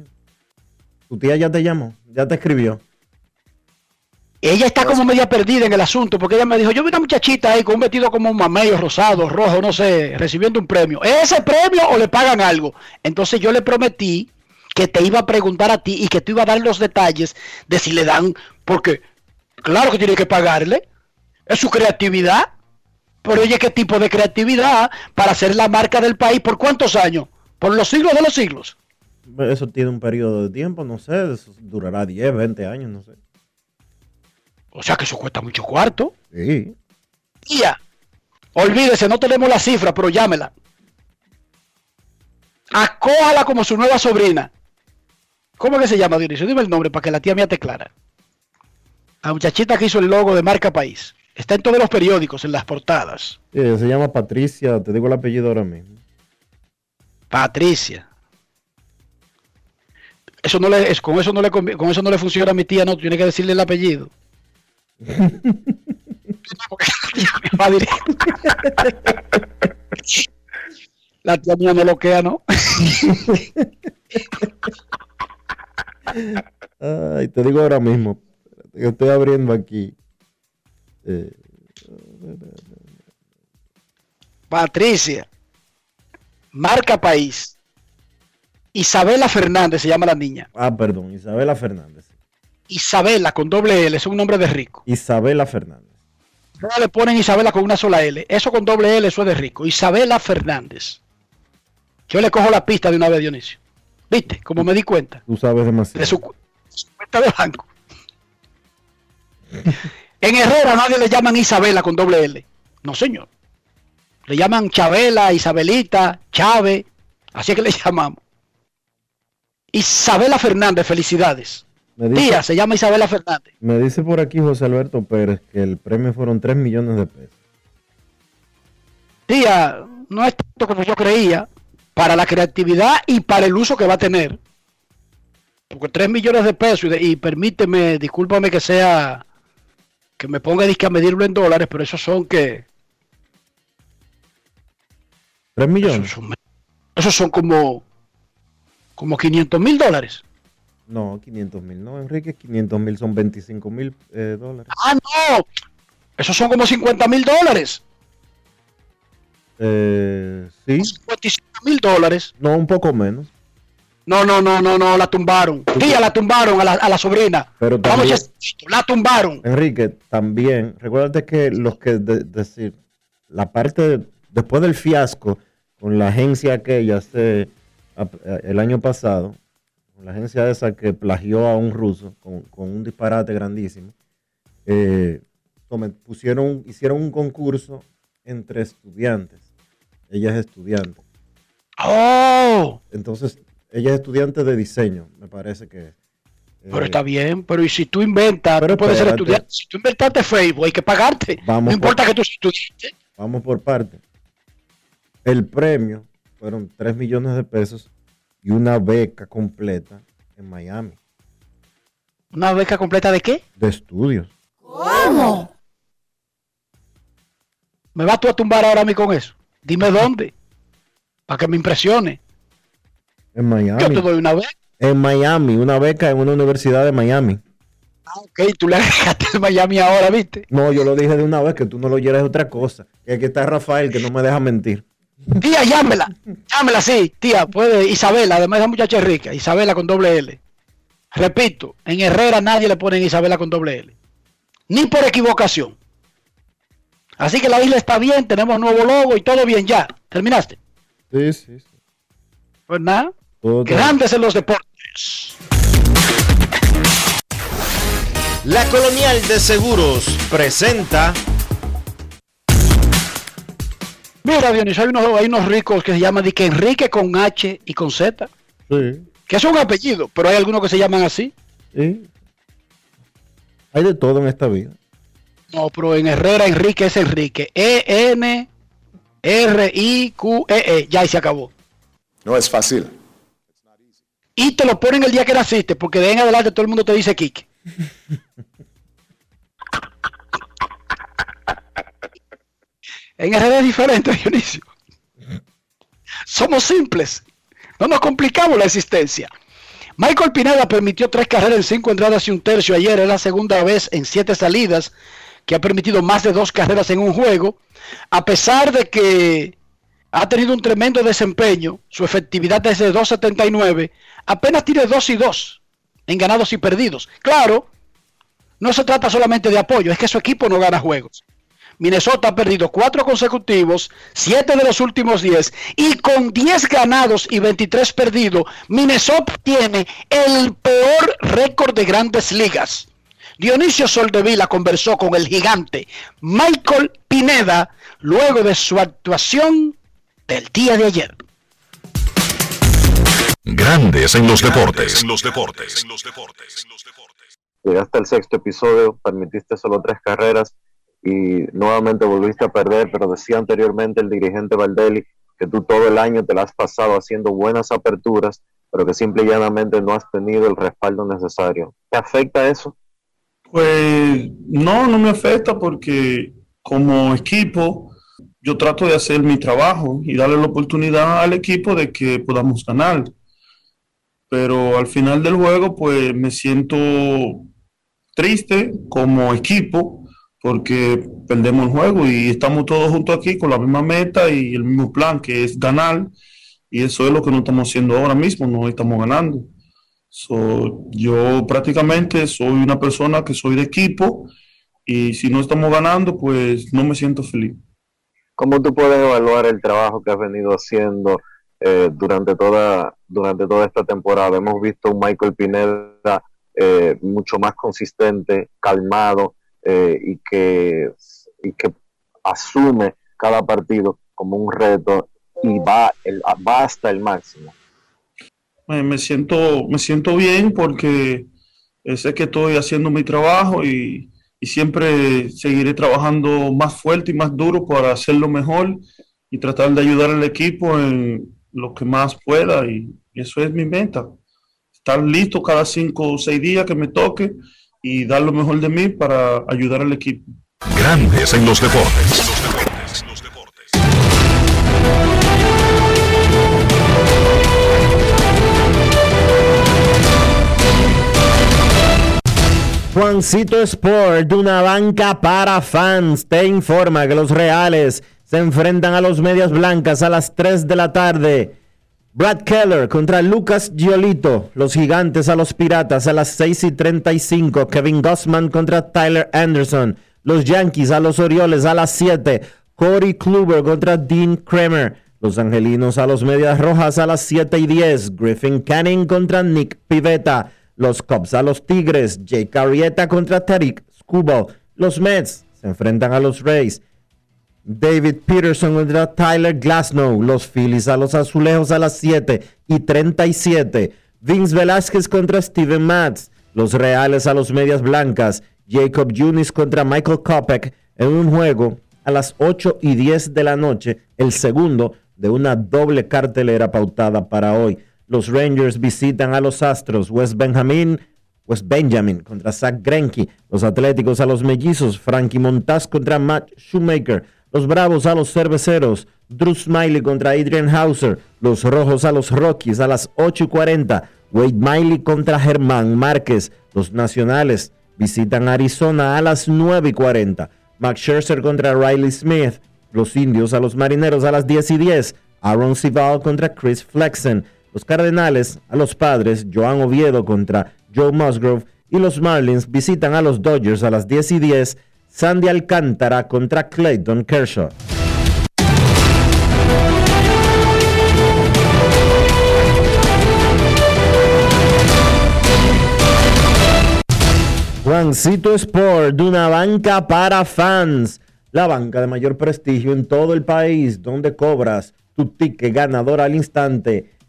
Speaker 1: Tu tía ya te llamó, ya te escribió.
Speaker 2: Ella está como media perdida en el asunto porque ella me dijo, yo vi una muchachita ahí con un vestido como un mamello rosado, rojo, no sé, recibiendo un premio. ¿Es ese premio o le pagan algo? Entonces yo le prometí que te iba a preguntar a ti y que te iba a dar los detalles de si le dan, porque claro que tiene que pagarle, es su creatividad. Pero oye, ¿qué tipo de creatividad para ser la marca del país? ¿Por cuántos años? ¿Por los siglos de los siglos?
Speaker 1: Eso tiene un periodo de tiempo, no sé, eso durará 10, 20 años, no sé.
Speaker 2: O sea que eso cuesta mucho cuarto.
Speaker 1: Sí.
Speaker 2: Tía, olvídese, no tenemos la cifra, pero llámela. Acójala como su nueva sobrina. ¿Cómo que se llama, Dionisio? Dime el nombre para que la tía mía te clara. La muchachita que hizo el logo de Marca País. Está en todos los periódicos, en las portadas.
Speaker 1: Sí, ella se llama Patricia, te digo el apellido ahora mismo.
Speaker 2: Patricia. Eso no le, es, con, eso no le, con eso no le funciona a mi tía, no, tú tienes que decirle el apellido. La tía mía tía mía no loquea, ¿no?
Speaker 1: Ay, te digo ahora mismo. Estoy abriendo aquí. Eh,
Speaker 2: Patricia. Marca País. Isabela Fernández se llama la niña.
Speaker 1: ah, perdón, Isabela Fernández.
Speaker 2: Isabela con doble L, es un nombre de rico.
Speaker 1: Isabela Fernández.
Speaker 2: No le ponen Isabela con una sola L. Eso con doble L, eso es de rico. Isabela Fernández. Yo le cojo la pista de una vez, Dionisio. ¿Viste? Como me di cuenta.
Speaker 1: Tú sabes demasiado.
Speaker 2: De su cuenta de banco. En Herrera nadie le llaman Isabela con doble L. No, señor. Le llaman Chabela, Isabelita, Chave. Así es que le llamamos. Isabela Fernández, felicidades.
Speaker 1: Me dice,
Speaker 2: Tía, se llama Isabela Fernández.
Speaker 1: me dice por aquí José Alberto Pérez que el premio fueron 3 millones de pesos.
Speaker 2: Tía, no es tanto como yo creía, para la creatividad y para el uso que va a tener. Porque 3 millones de pesos, y, de- y permíteme, discúlpame que sea, que me ponga disque a medirlo en dólares, pero esos son que,
Speaker 1: 3
Speaker 2: esos
Speaker 1: millones.
Speaker 2: son, esos son como, como 500 mil dólares.
Speaker 1: No, 500 mil. No, Enrique, 500 mil son 25 mil eh, dólares.
Speaker 2: Ah, no, esos son como 50 mil dólares,
Speaker 1: Eh, sí,
Speaker 2: 55 mil dólares.
Speaker 1: no, un poco menos.
Speaker 2: No, no, no, no, no, la tumbaron. Tía, la tumbaron a la, a la sobrina.
Speaker 1: Pero
Speaker 2: Vamos,
Speaker 1: también-
Speaker 2: ya, la tumbaron.
Speaker 1: Enrique, también, recuérdate que los que, de- decir, la parte, de- después del fiasco con la agencia aquella hace, eh, el año pasado, con la agencia esa que plagió a un ruso con, con un disparate grandísimo, eh, pusieron, hicieron un concurso entre estudiantes. Ella es estudiante.
Speaker 2: Oh,
Speaker 1: Entonces, ella es estudiante de diseño, me parece que es.
Speaker 2: pero
Speaker 1: Eh,
Speaker 2: está bien, pero y si tú inventas,
Speaker 1: Pero
Speaker 2: tú puedes ser estudiante. Si tú inventaste Facebook, hay que pagarte.
Speaker 1: Vamos
Speaker 2: no importa
Speaker 1: por-
Speaker 2: que tú seas estudiante.
Speaker 1: Vamos por parte. El premio fueron 3 millones de pesos y una beca completa en Miami
Speaker 2: ¿Una beca completa de qué?
Speaker 1: de estudios.
Speaker 2: ¿Me vas tú a tumbar ahora a mí con eso? Dime dónde. Para que me impresione.
Speaker 1: En
Speaker 2: Yo te
Speaker 1: Miami.
Speaker 2: doy una beca.
Speaker 1: En Miami, una beca en una universidad de Miami.
Speaker 2: Ah, ok, tú le agregaste el Miami ahora, ¿viste?
Speaker 1: No, yo lo dije de una vez, que tú no lo quieres otra cosa. Que aquí está Rafael, que no me deja mentir.
Speaker 2: Tía, llámela. Llámela, sí. Tía, puede. Isabela, además esa muchacha es rica. Isabela con doble L. Repito, en Herrera nadie le pone Isabela con doble L. Ni por equivocación. Así que la isla está bien, tenemos nuevo logo y todo bien ya. ¿Terminaste?
Speaker 1: Sí, sí, sí.
Speaker 2: Pues nada. Grandes en los deportes.
Speaker 1: La Colonial de Seguros presenta.
Speaker 2: Mira, Dionisio, hay unos, hay unos ricos que se llaman de que Enrique con H y con Z,
Speaker 1: Sí,
Speaker 2: que es un apellido, pero hay algunos que se llaman así.
Speaker 1: sí. Hay de todo en esta vida.
Speaker 2: No, pero en Herrera Enrique es Enrique. E-N-R-I-Q-E-E. E. Ya, y se acabó.
Speaker 7: No es fácil.
Speaker 2: Y te lo ponen el día que naciste, porque de ahí en adelante todo el mundo te dice Kike. en Herrera es diferente, Dionisio. Somos simples. No nos complicamos la existencia. Michael Pineda permitió tres carreras en cinco entradas y un tercio ayer. Es la segunda vez en siete salidas que ha permitido más de dos carreras en un juego. A pesar de que ha tenido un tremendo desempeño, su efectividad es de 2.79, apenas tiene 2 y 2 en ganados y perdidos. Claro, no se trata solamente de apoyo, es que su equipo no gana juegos. Minnesota ha perdido cuatro consecutivos, siete de los últimos 10, y con 10 ganados y 23 perdidos, Minnesota tiene el peor récord de grandes ligas. Dionisio Soldevila conversó con el gigante Michael Pineda luego de su actuación del día de ayer.
Speaker 4: Grandes en los deportes. En los deportes.
Speaker 8: Llegaste al sexto episodio, permitiste solo tres carreras y nuevamente volviste a perder, pero decía anteriormente el dirigente Valdelli que tú todo el año te la has pasado haciendo buenas aperturas, pero que simple y llanamente no has tenido el respaldo necesario. ¿Te afecta eso?
Speaker 5: Pues no, no me afecta porque como equipo yo trato de hacer mi trabajo y darle la oportunidad al equipo de que podamos ganar. Pero al final del juego pues me siento triste como equipo porque perdemos el juego y estamos todos juntos aquí con la misma meta y el mismo plan que es ganar y eso es lo que no estamos haciendo ahora mismo, no estamos ganando. So, yo prácticamente soy una persona que soy de equipo y si no estamos ganando, pues no me siento feliz.
Speaker 8: ¿Cómo tú puedes evaluar el trabajo que has venido haciendo eh, durante, toda, durante toda esta temporada? Hemos visto un Michael Pineda eh, mucho más consistente, calmado eh, y, que, y que asume cada partido como un reto y va, el, va hasta el máximo.
Speaker 5: Me, siento, me siento bien porque sé que estoy haciendo mi trabajo y, y siempre seguiré trabajando más fuerte y más duro para hacerlo mejor y tratar de ayudar al equipo en lo que más pueda y eso es mi meta. Estar listo cada cinco o seis días que me toque y dar lo mejor de mí para ayudar al equipo.
Speaker 4: Grandes en los deportes.
Speaker 1: Juancito Sport, de una banca para fans, te informa que los Reales se enfrentan a los Medias Blancas a las 3 de la tarde. Brad Keller contra Lucas Giolito, los Gigantes a los Piratas a las 6 y 35. Kevin Gossman contra Tyler Anderson, los Yankees a los Orioles a las 7. Corey Kluber contra Dean Kramer, los Angelinos a los Medias Rojas a las 7 y 10. Griffin Canning contra Nick Pivetta. Los Cubs a los Tigres, Jake Arrieta contra Tariq Skubal. Los Mets se enfrentan a los Rays. David Peterson contra Tyler Glasnow. Los Phillies a los Azulejos a las 7 y 37. Vince Velázquez contra Steven Matz. Los Reales a los Medias Blancas. Jacob Yunis contra Michael Kopek en un juego a las 8 y 10 de la noche. El segundo de una doble cartelera pautada para hoy. Los Rangers visitan a los Astros. West Benjamin, West Benjamin contra Zach Greinke. Los Atléticos a los Mellizos. Frankie Montaz contra Matt Shoemaker. Los Bravos a los Cerveceros. Drew Smiley contra Adrian Hauser. Los Rojos a los Rockies a las 8 y 40. Wade Miley contra Germán Márquez. Los Nacionales visitan Arizona a las 9 y 40. Max Scherzer contra Riley Smith. Los Indios a los Marineros a las 10 y 10. Aaron Sival contra Chris Flexen. Los Cardenales a los Padres, Joan Oviedo contra Joe Musgrove. Y los Marlins visitan a los Dodgers a las 10 y 10. Sandy Alcántara contra Clayton Kershaw. Juancito Sport, una banca para fans. La banca de mayor prestigio en todo el país, donde cobras tu ticket ganador al instante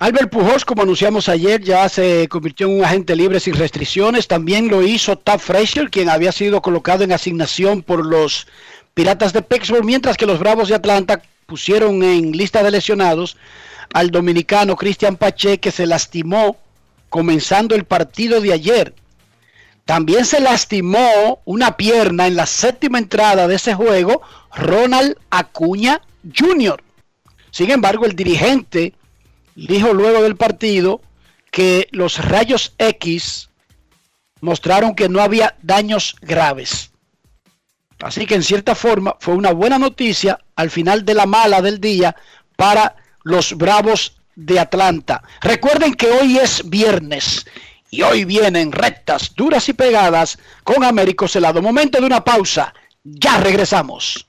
Speaker 2: Albert Pujols, como anunciamos ayer, ya se convirtió en un agente libre sin restricciones. También lo hizo Todd Frazier, quien había sido colocado en asignación por los Piratas de Pittsburgh, mientras que los Bravos de Atlanta pusieron en lista de lesionados al dominicano Cristian Pache, que se lastimó comenzando el partido de ayer. También se lastimó una pierna en la séptima entrada de ese juego, Ronald Acuña Jr. Sin embargo, el dirigente dijo luego del partido que los rayos X mostraron que no había daños graves. Así que en cierta forma fue una buena noticia al final de la mala del día para los Bravos de Atlanta. Recuerden que hoy es viernes y hoy vienen rectas, duras y pegadas con Américo Celado. Momento de una pausa. Ya regresamos.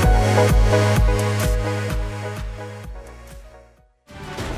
Speaker 9: Thank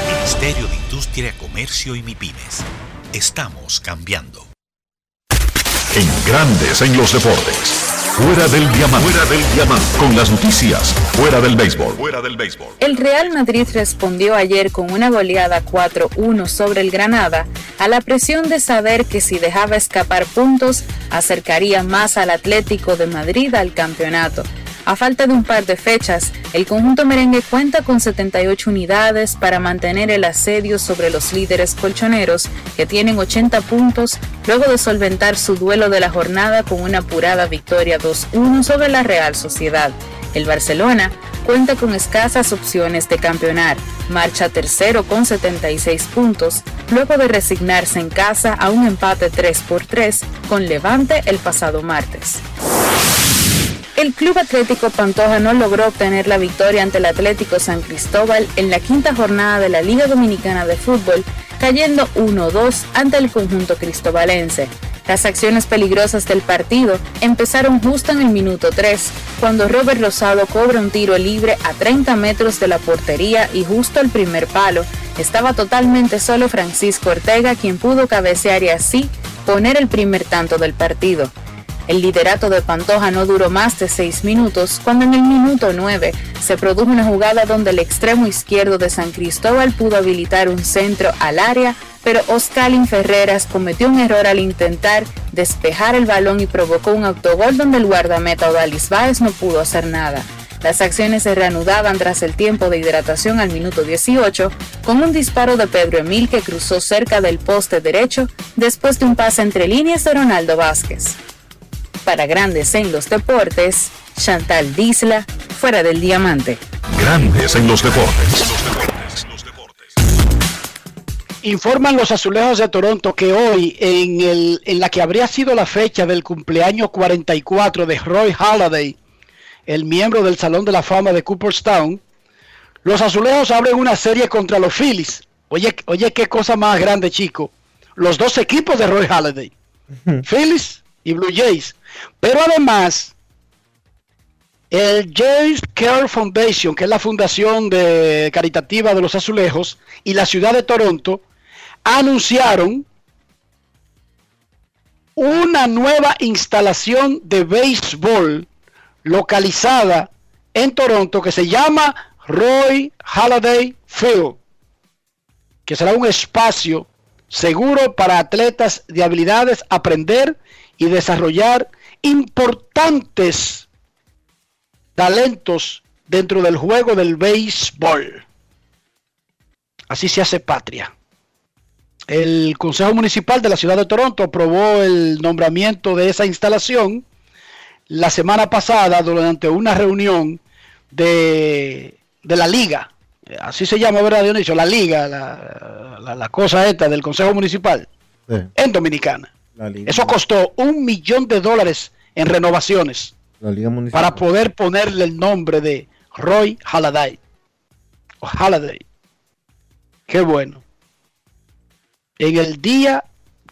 Speaker 9: Ministerio de Industria, Comercio y MIPIMES. Estamos cambiando.
Speaker 4: En Grandes en los deportes. Fuera del diamante. Fuera del diamante. Con las noticias. Fuera del béisbol. Fuera del béisbol.
Speaker 10: El Real Madrid respondió ayer con una goleada 4-1 sobre el Granada a la presión de saber que si dejaba escapar puntos acercaría más al Atlético de Madrid al campeonato. A falta de un par de fechas, el conjunto merengue cuenta con 78 unidades para mantener el asedio sobre los líderes colchoneros, que tienen 80 puntos, luego de solventar su duelo de la jornada con una apurada victoria 2-1 sobre la Real Sociedad. El Barcelona cuenta con escasas opciones de campeonar, marcha tercero con 76 puntos, luego de resignarse en casa a un empate 3 por 3 con Levante el pasado martes. El Club Atlético Pantoja no logró obtener la victoria ante el Atlético San Cristóbal en la quinta jornada de la Liga Dominicana de Fútbol, cayendo 1-2 ante el conjunto cristobalense. Las acciones peligrosas del partido empezaron justo en el minuto 3, cuando Robert Rosado cobra un tiro libre a 30 metros de la portería y justo al primer palo. Estaba totalmente solo Francisco Ortega quien pudo cabecear y así poner el primer tanto del partido. El liderato de Pantoja no duró más de seis minutos cuando en el minuto nueve se produjo una jugada donde el extremo izquierdo de San Cristóbal pudo habilitar un centro al área, pero Oscalin Ferreras cometió un error al intentar despejar el balón y provocó un autogol donde el guardameta Odalis Báez no pudo hacer nada. Las acciones se reanudaban tras el tiempo de hidratación al minuto 18 con un disparo de Pedro Emil que cruzó cerca del poste derecho después de un pase entre líneas de Ronaldo Vázquez. Para grandes en los deportes, Chantal Disla, fuera del diamante.
Speaker 4: Grandes en los deportes.
Speaker 2: Informan los azulejos de Toronto que hoy, en, el, en la que habría sido la fecha del cumpleaños 44 de Roy Halladay, el miembro del Salón de la Fama de Cooperstown, los azulejos abren una serie contra los Phillies. Oye, oye, qué cosa más grande, chico. Los dos equipos de Roy Halladay, Phillies y Blue Jays. Pero además, el James Care Foundation, que es la fundación de, caritativa de los azulejos, y la ciudad de Toronto, anunciaron una nueva instalación de béisbol localizada en Toronto que se llama Roy Halladay Field, que será un espacio seguro para atletas de habilidades aprender y desarrollar importantes talentos dentro del juego del béisbol. Así se hace patria. El Consejo Municipal de la Ciudad de Toronto aprobó el nombramiento de esa instalación la semana pasada durante una reunión de, la liga. Así se llama, ¿verdad, Dionisio? La liga, la, cosa esta del Consejo Municipal en Dominicana. Eso costó un millón de dólares en renovaciones para poder ponerle el nombre de Roy Halladay. O Halladay. Qué bueno. En el día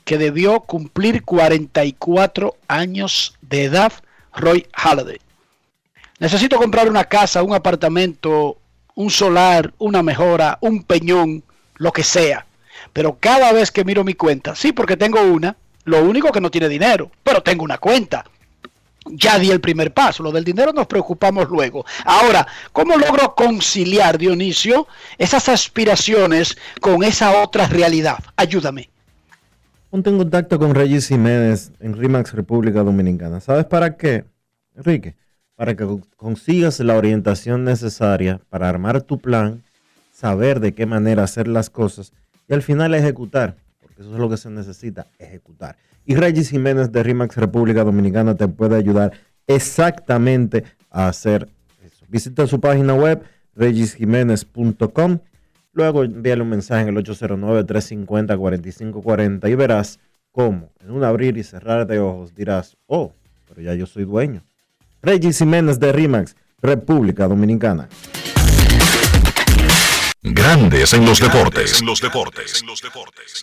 Speaker 2: que debió cumplir 44 años de edad, Roy Halladay. Necesito comprar una casa, un apartamento, un solar, una mejora, un peñón, lo que sea. Pero cada vez que miro mi cuenta, sí, porque tengo una, lo único que no tiene dinero, pero tengo una cuenta. Ya di el primer paso, lo del dinero nos preocupamos luego. Ahora, ¿cómo logro conciliar, Dionisio, esas aspiraciones con esa otra realidad? Ayúdame.
Speaker 1: Ponte en contacto con Regis Jiménez en RIMAX República Dominicana. ¿Sabes para qué, Enrique? Para que consigas la orientación necesaria para armar tu plan, saber de qué manera hacer las cosas y al final ejecutar. Eso es lo que se necesita, ejecutar. Y Regis Jiménez de RIMAX República Dominicana te puede ayudar exactamente a hacer eso. Visita su página web regisjiménez.com. Luego envíale un mensaje en el 809-350-4540 y verás cómo en un abrir y cerrar de ojos dirás, oh, pero ya yo soy dueño. Regis Jiménez de RIMAX, República Dominicana.
Speaker 4: Grandes en los deportes. En los deportes. En los deportes.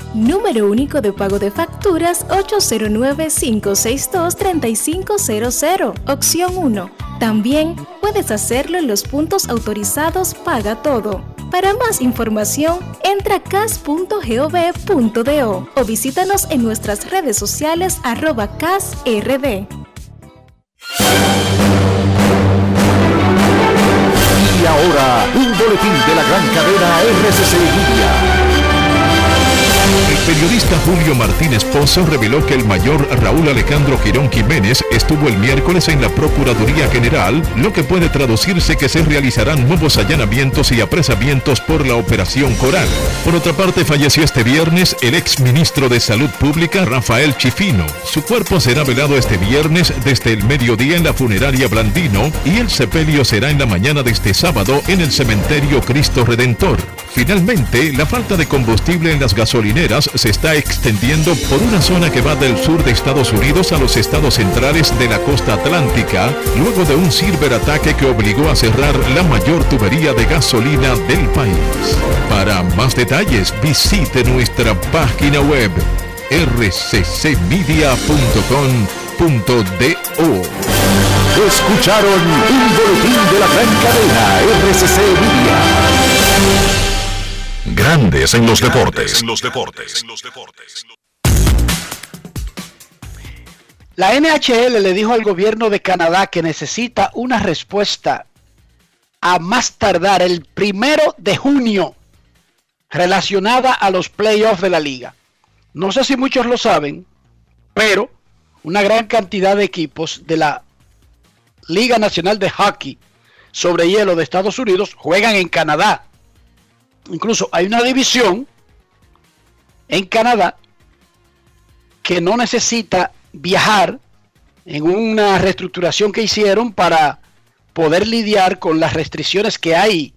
Speaker 11: Número único de pago de facturas 809-562-3500, opción 1. También puedes hacerlo en los puntos autorizados Paga Todo. Para más información, entra a cas.gov.do o visítanos en nuestras redes sociales arroba casrd.
Speaker 12: Y ahora, un boletín de la gran cadena RCC. Periodista Julio Martínez Pozo reveló que el mayor Raúl Alejandro Quirón Jiménez estuvo el miércoles en la Procuraduría General, lo que puede traducirse que se realizarán nuevos allanamientos y apresamientos por la Operación Coral. Por otra parte, falleció este viernes el ex ministro de Salud Pública Rafael Chifino. Su cuerpo será velado este viernes desde el mediodía en la funeraria Blandino y el sepelio será en la mañana de este sábado en el cementerio Cristo Redentor. Finalmente, la falta de combustible en las gasolineras se está extendiendo por una zona que va del sur de Estados Unidos a los estados centrales de la costa atlántica, luego de un ciberataque que obligó a cerrar la mayor tubería de gasolina del país. Para más detalles, visite nuestra página web rccmedia.com.do. Escucharon un boletín de la gran cadena RCC Media. Grandes en los deportes.
Speaker 2: La NHL le dijo al gobierno de Canadá que necesita una respuesta a más tardar el primero de junio relacionada a los playoffs de la liga. No sé si muchos lo saben, pero una gran cantidad de equipos de la Liga Nacional de Hockey sobre hielo de Estados Unidos juegan en Canadá. Incluso hay una división en Canadá que no necesita viajar en una reestructuración que hicieron para poder lidiar con las restricciones que hay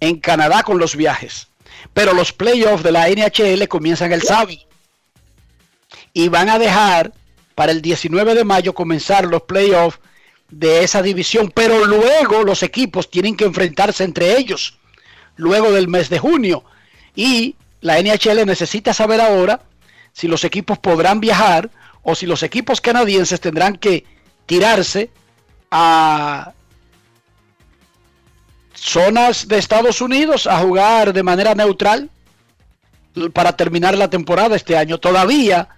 Speaker 2: en Canadá con los viajes. Pero los playoffs de la NHL comienzan el sábado y van a dejar para el 19 de mayo comenzar los playoffs de esa división, pero luego los equipos tienen que enfrentarse entre ellos luego del mes de junio. Y la NHL necesita saber ahora si los equipos podrán viajar o si los equipos canadienses tendrán que tirarse a zonas de Estados Unidos a jugar de manera neutral para terminar la temporada este año. Todavía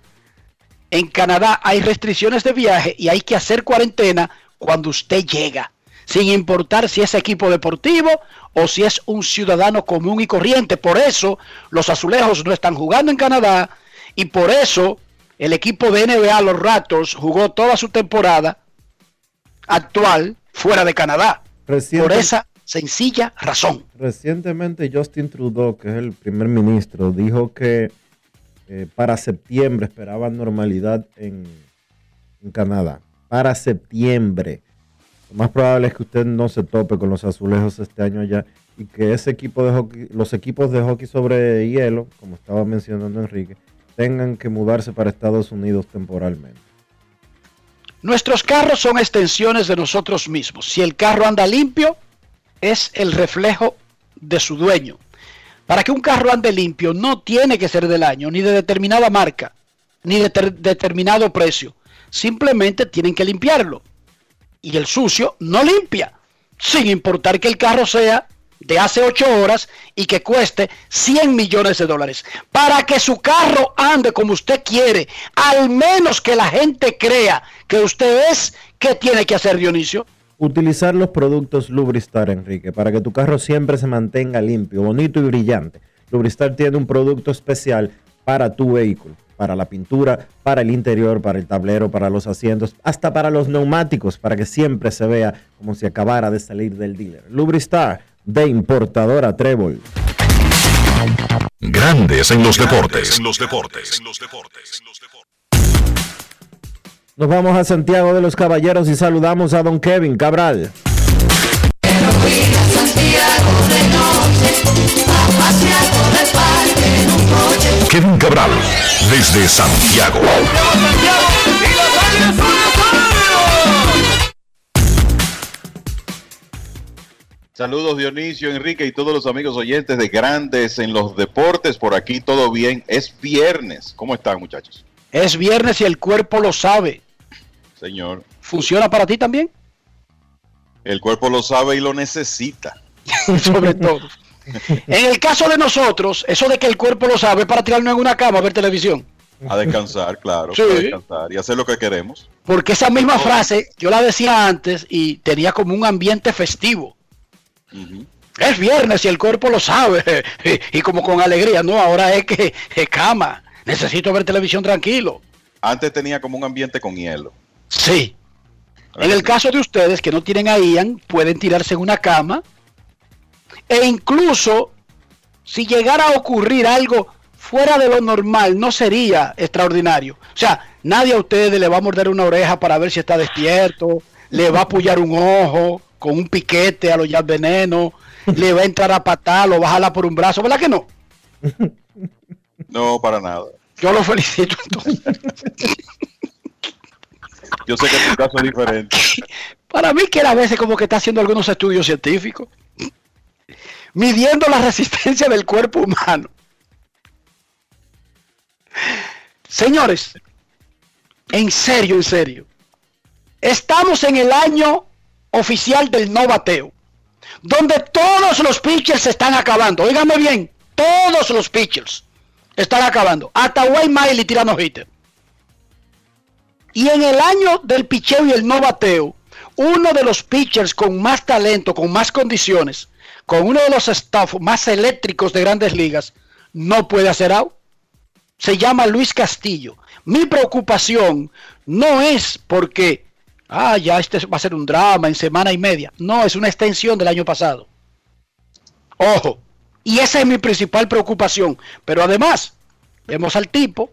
Speaker 2: en Canadá hay restricciones de viaje y hay que hacer cuarentena cuando usted llega sin importar si es equipo deportivo o si es un ciudadano común y corriente. Por eso los azulejos no están jugando en Canadá y por eso el equipo de NBA, los Raptors, jugó toda su temporada actual fuera de Canadá. por esa sencilla razón.
Speaker 1: Recientemente Justin Trudeau, que es el primer ministro, dijo que eh, para septiembre esperaban normalidad en, en Canadá. Para septiembre. Más probable es que usted no se tope con los azulejos este año ya y que ese equipo de hockey, los equipos de hockey sobre hielo, como estaba mencionando Enrique, tengan que mudarse para Estados Unidos temporalmente.
Speaker 2: Nuestros carros son extensiones de nosotros mismos. Si el carro anda limpio, es el reflejo de su dueño. Para que un carro ande limpio no tiene que ser del año, ni de determinada marca, ni de determinado precio. Simplemente tienen que limpiarlo y el sucio no limpia, sin importar que el carro sea de hace 8 horas y que cueste 100 millones de dólares. Para que su carro ande como usted quiere, al menos que la gente crea que usted es, ¿qué tiene que hacer Dionisio?
Speaker 1: Utilizar los productos Lubristar, Enrique, para que tu carro siempre se mantenga limpio, bonito y brillante. Lubristar tiene un producto especial para tu vehículo para la pintura, para el interior, para el tablero, para los asientos, hasta para los neumáticos, para que siempre se vea como si acabara de salir del dealer. Lubristar, de importadora Trébol.
Speaker 12: Grandes en los deportes. los deportes.
Speaker 1: Nos vamos a Santiago de los Caballeros y saludamos a don Kevin Cabral.
Speaker 13: Santiago de noche, a pasear por el
Speaker 4: desde Santiago.
Speaker 14: Saludos Dionisio, Enrique y todos los amigos oyentes de Grandes en los Deportes. Por aquí todo bien. Es viernes. ¿Cómo están muchachos?
Speaker 2: Es viernes y el cuerpo lo sabe.
Speaker 14: Señor.
Speaker 2: ¿Funciona para ti también?
Speaker 14: El cuerpo lo sabe y lo necesita.
Speaker 2: Sobre todo. En el caso de nosotros, eso de que el cuerpo lo sabe es para tirarnos en una cama a ver televisión.
Speaker 14: A descansar, claro.
Speaker 2: Sí.
Speaker 14: A descansar y hacer lo que queremos.
Speaker 2: Porque esa misma frase yo la decía antes y tenía como un ambiente festivo. Es viernes y el cuerpo lo sabe. Y, y como con alegría, no, ahora es que es cama. Necesito ver televisión tranquilo.
Speaker 14: Antes tenía como un ambiente con hielo.
Speaker 2: Sí. En el caso de ustedes que no tienen a Ian, pueden tirarse en una cama. E incluso, si llegara a ocurrir algo fuera de lo normal, no sería extraordinario. O sea, nadie a ustedes le va a morder una oreja para ver si está despierto, le va a apoyar un ojo con un piquete a los ya veneno, le va a entrar a patar, lo va a jalar por un brazo, ¿verdad que no?
Speaker 14: No, para nada.
Speaker 2: Yo lo felicito entonces.
Speaker 14: Yo sé que tu caso es diferente.
Speaker 2: Para mí que él a veces como que está haciendo algunos estudios científicos, midiendo la resistencia del cuerpo humano. Señores, en serio, en serio, estamos en el año oficial del no bateo, donde todos los pitchers se están acabando. Óigame bien, todos los pitchers están acabando. Hasta Wayne Miley tirando hitter. Y en el año del picheo y el no bateo, uno de los pitchers con más talento, con más condiciones, con uno de los staff más eléctricos de grandes ligas, no puede hacer out. Se llama Luis Castillo. Mi preocupación no es porque, ah, ya este va a ser un drama en semana y media. No, es una extensión del año pasado. Ojo. Y esa es mi principal preocupación. Pero además, vemos al tipo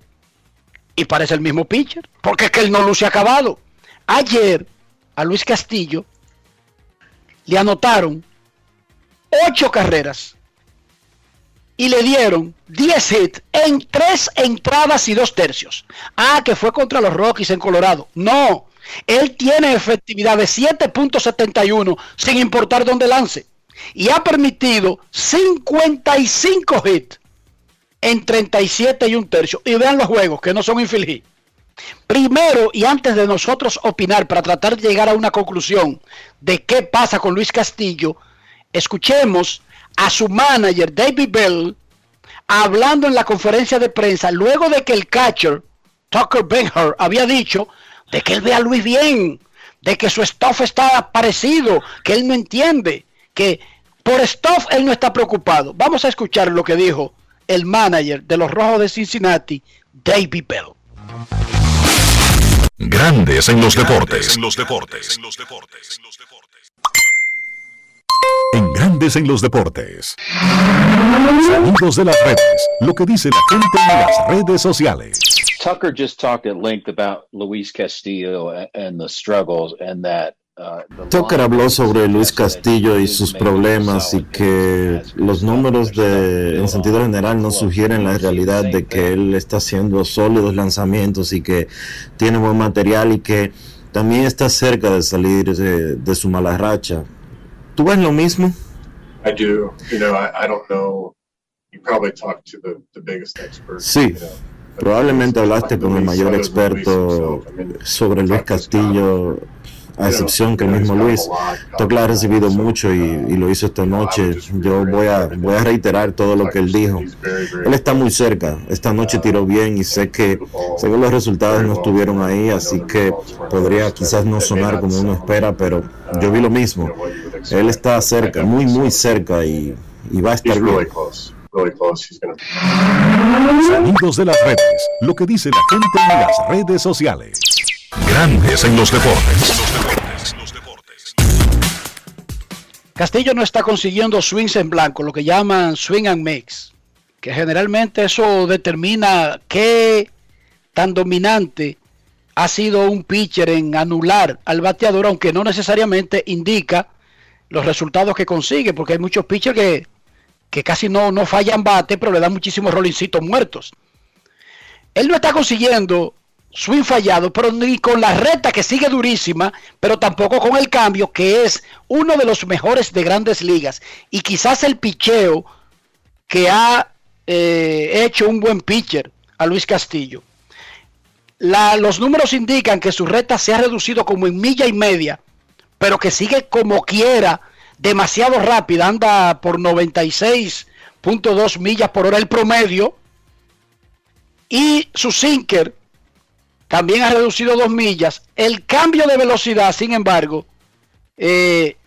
Speaker 2: y parece el mismo pitcher. Porque es que él no luce acabado. Ayer a Luis Castillo le anotaron ocho carreras y le dieron 10 hits en tres entradas y dos tercios. Ah, que fue contra los Rockies en Colorado. No, él tiene efectividad de 7.71 sin importar dónde lance. Y ha permitido 55 hits en 37 y un tercio. Y vean los juegos que no son infeliz. Primero, y antes de nosotros opinar para tratar de llegar a una conclusión de qué pasa con Luis Castillo, escuchemos a su manager David Bell hablando en la conferencia de prensa luego de que el catcher Tucker Benhart había dicho de que él ve a Luis bien, de que su stuff está parecido, que él no entiende, que por stuff él no está preocupado. Vamos a escuchar lo que dijo el manager de los Rojos de Cincinnati, David Bell.
Speaker 4: Grandes en los deportes.
Speaker 9: En los deportes. En los deportes.
Speaker 4: En Grandes en los deportes. Sonidos de las redes. Lo que dice la gente en las redes sociales.
Speaker 15: Tucker just talked at length about Luis Castillo and the struggles and that uh,
Speaker 1: Tucker habló sobre Luis Castillo y sus problemas y que los números de, en sentido general no sugieren la realidad de que él está haciendo sólidos lanzamientos y que tiene buen material y que también está cerca de salir de, de su mala racha. ¿Tú ves lo mismo?
Speaker 16: I do. You know, I, I don't know. You probably talked to the, the biggest expert.
Speaker 1: Sí, probablemente hablaste con el mayor experto sobre Luis Castillo, a excepción que el mismo Luis. Tucker ha recibido mucho y, y lo hizo esta noche. Yo voy a, voy a reiterar todo lo que él dijo. Él está muy cerca. Esta noche tiró bien y sé que, que los resultados no estuvieron ahí, así que podría quizás no sonar como uno espera, pero yo vi lo mismo. Él está cerca, muy, muy cerca y, y va a estar bien.
Speaker 4: Sonidos de las redes. Lo que dice la gente en las redes sociales. Grandes en los deportes.
Speaker 2: Castillo no está consiguiendo swings en blanco, lo que llaman swing and mix, que generalmente eso determina qué tan dominante ha sido un pitcher en anular al bateador, aunque no necesariamente indica los resultados que consigue, porque hay muchos pitchers que, que casi no, no fallan bate, pero le dan muchísimos rolincitos muertos. él no está consiguiendo swing fallado, pero ni con la recta que sigue durísima, pero tampoco con el cambio, que es uno de los mejores de grandes ligas. Y quizás el picheo que ha eh, hecho un buen pitcher a Luis Castillo. los números indican que su recta se ha reducido como en milla y media, pero que sigue como quiera, demasiado rápida, anda por 96.2 millas por hora el promedio. Y su sinker también ha reducido dos millas. El cambio de velocidad, sin embargo, eh,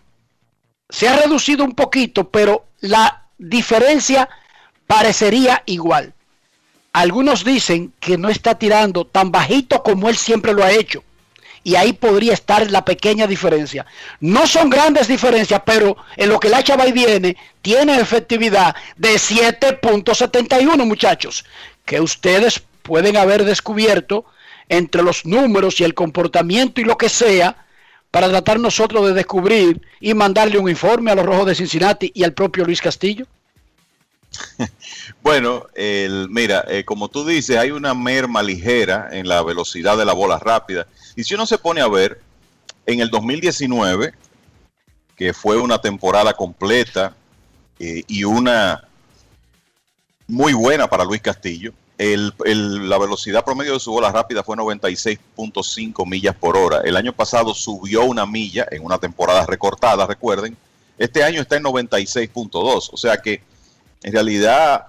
Speaker 2: se ha reducido un poquito, pero la diferencia parecería igual. Algunos dicen que no está tirando tan bajito como él siempre lo ha hecho. Y ahí podría estar la pequeña diferencia. No son grandes diferencias, pero en lo que la chava y viene, tiene efectividad de 7.71, muchachos. Que ustedes pueden haber descubierto entre los números y el comportamiento y lo que sea, para tratar nosotros de descubrir y mandarle un informe a los Rojos de Cincinnati y al propio Luis Castillo?
Speaker 14: Bueno, el, mira, eh, como tú dices, hay una merma ligera en la velocidad de la bola rápida. Y si uno se pone a ver, en el 2019, que fue una temporada completa eh, y una muy buena para Luis Castillo, la velocidad promedio de su bola rápida fue 96.5 millas por hora. El año pasado subió una milla en una temporada recortada, recuerden. Este año está en 96.2. O sea que en realidad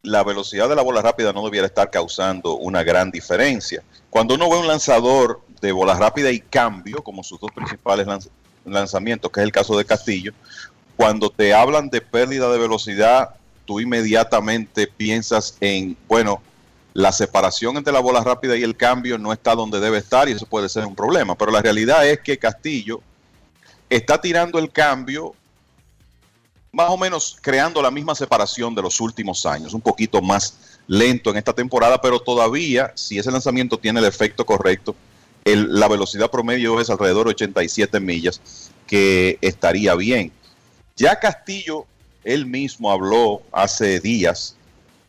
Speaker 14: la velocidad de la bola rápida no debiera estar causando una gran diferencia. Cuando uno ve un lanzador de bola rápida y cambio, como sus dos principales lanzamientos, que es el caso de Castillo, cuando te hablan de pérdida de velocidad tú inmediatamente piensas en, bueno, la separación entre la bola rápida y el cambio no está donde debe estar y eso puede ser un problema. Pero la realidad es que Castillo está tirando el cambio más o menos creando la misma separación de los últimos años, un poquito más lento en esta temporada, pero todavía, si ese lanzamiento tiene el efecto correcto, la velocidad promedio es alrededor de 87 millas, que estaría bien. Ya Castillo él mismo habló hace días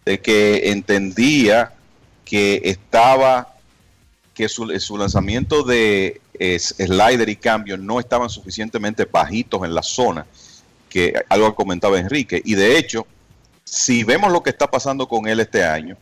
Speaker 14: de que entendía que estaba, que su, lanzamiento de slider y cambio no estaban suficientemente bajitos en la zona, que algo comentaba Enrique. Y de hecho, si vemos lo que está pasando con él este año,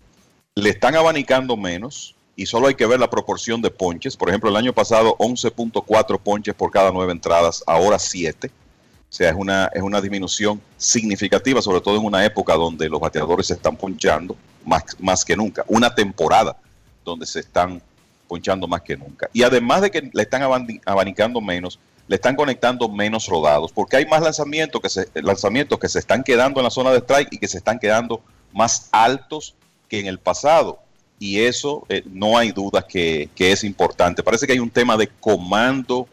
Speaker 14: le están abanicando menos y solo hay que ver la proporción de ponches. Por ejemplo, el año pasado 11.4 ponches por cada nueve entradas, ahora 7 o sea, es una, es una disminución significativa, sobre todo en una época donde los bateadores se están ponchando más, más que nunca. Una temporada donde se están ponchando más que nunca. Y además de que le están abanicando menos, le están conectando menos rodados, porque hay más lanzamientos que se, lanzamientos que se están quedando en la zona de strike y que se están quedando más altos que en el pasado. Y eso eh, no hay duda que, que es importante. Parece que hay un tema de comando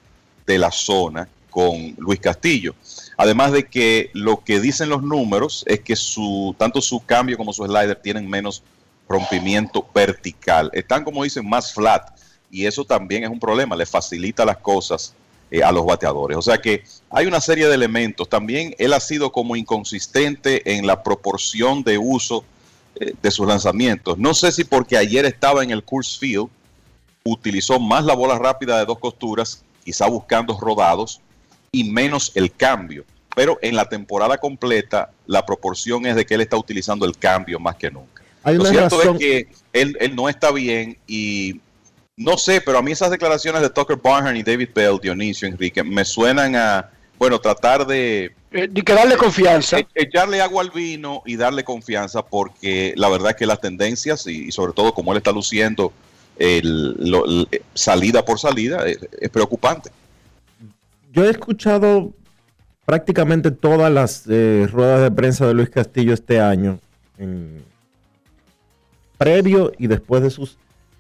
Speaker 14: de la zona con Luis Castillo. Además de que lo que dicen los números es que su, tanto su cambio como su slider tienen menos rompimiento vertical. Están, como dicen, más flat. Y eso también es un problema, le facilita las cosas eh, a los bateadores. O sea que hay una serie de elementos. También él ha sido como inconsistente en la proporción de uso eh, de sus lanzamientos. No sé si porque ayer estaba en el Course Field, utilizó más la bola rápida de dos costuras, quizá buscando rodados, y menos el cambio. Pero en la temporada completa, la proporción es de que él está utilizando el cambio más que nunca. Lo cierto es que él, no está bien y no sé, pero a mí esas declaraciones de Tucker Barnhart y David Bell, Dionisio, Enrique, me suenan a, bueno, tratar de...
Speaker 2: Eh, de que darle confianza.
Speaker 14: E, echarle agua al vino y darle confianza porque la verdad es que las tendencias y, sobre todo como él está luciendo el, salida por salida es preocupante
Speaker 1: yo he escuchado prácticamente todas las eh, ruedas de prensa de Luis Castillo este año, previo y después de sus,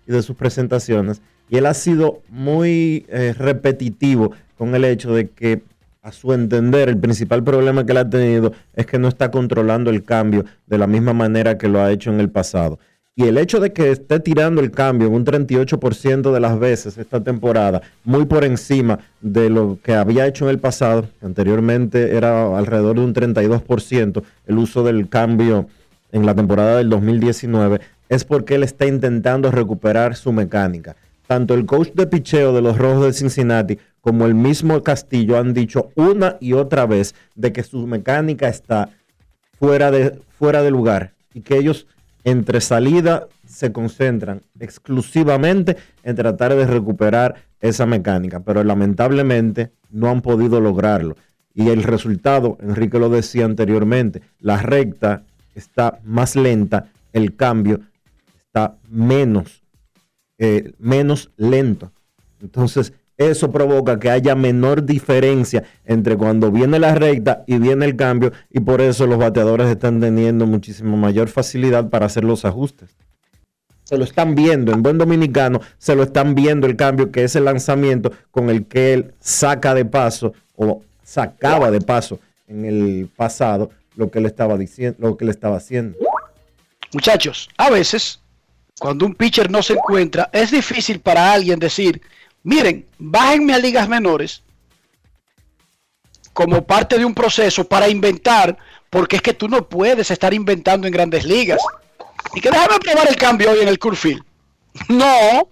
Speaker 1: de sus presentaciones, y él ha sido muy eh, repetitivo con el hecho de que, a su entender, el principal problema que él ha tenido es que no está controlando el cambio de la misma manera que lo ha hecho en el pasado. Y el hecho de que esté tirando el cambio en un 38% de las veces esta temporada, muy por encima de lo que había hecho en el pasado, anteriormente era alrededor de un 32% el uso del cambio en la temporada del 2019, es porque él está intentando recuperar su mecánica. Tanto el coach de picheo de los Rojos de Cincinnati como el mismo Castillo han dicho una y otra vez de que su mecánica está fuera de, fuera de lugar y que ellos entre salida se concentran exclusivamente en tratar de recuperar esa mecánica, pero lamentablemente no han podido lograrlo. Y el resultado, Enrique lo decía anteriormente, la recta está más lenta, el cambio está menos, eh, menos lento. Entonces, eso provoca que haya menor diferencia entre cuando viene la recta y viene el cambio y por eso los bateadores están teniendo muchísima mayor facilidad para hacer los ajustes. Se lo están viendo, en buen dominicano, se lo están viendo el cambio que es el lanzamiento con el que él saca de paso o sacaba de paso en el pasado lo que le estaba diciendo, lo que le estaba haciendo.
Speaker 2: Muchachos, a veces cuando un pitcher no se encuentra, es difícil para alguien decir, miren, bájenme a ligas menores como parte de un proceso para inventar, porque es que tú no puedes estar inventando en grandes ligas. Y que déjame probar el cambio hoy en el Curfield. No,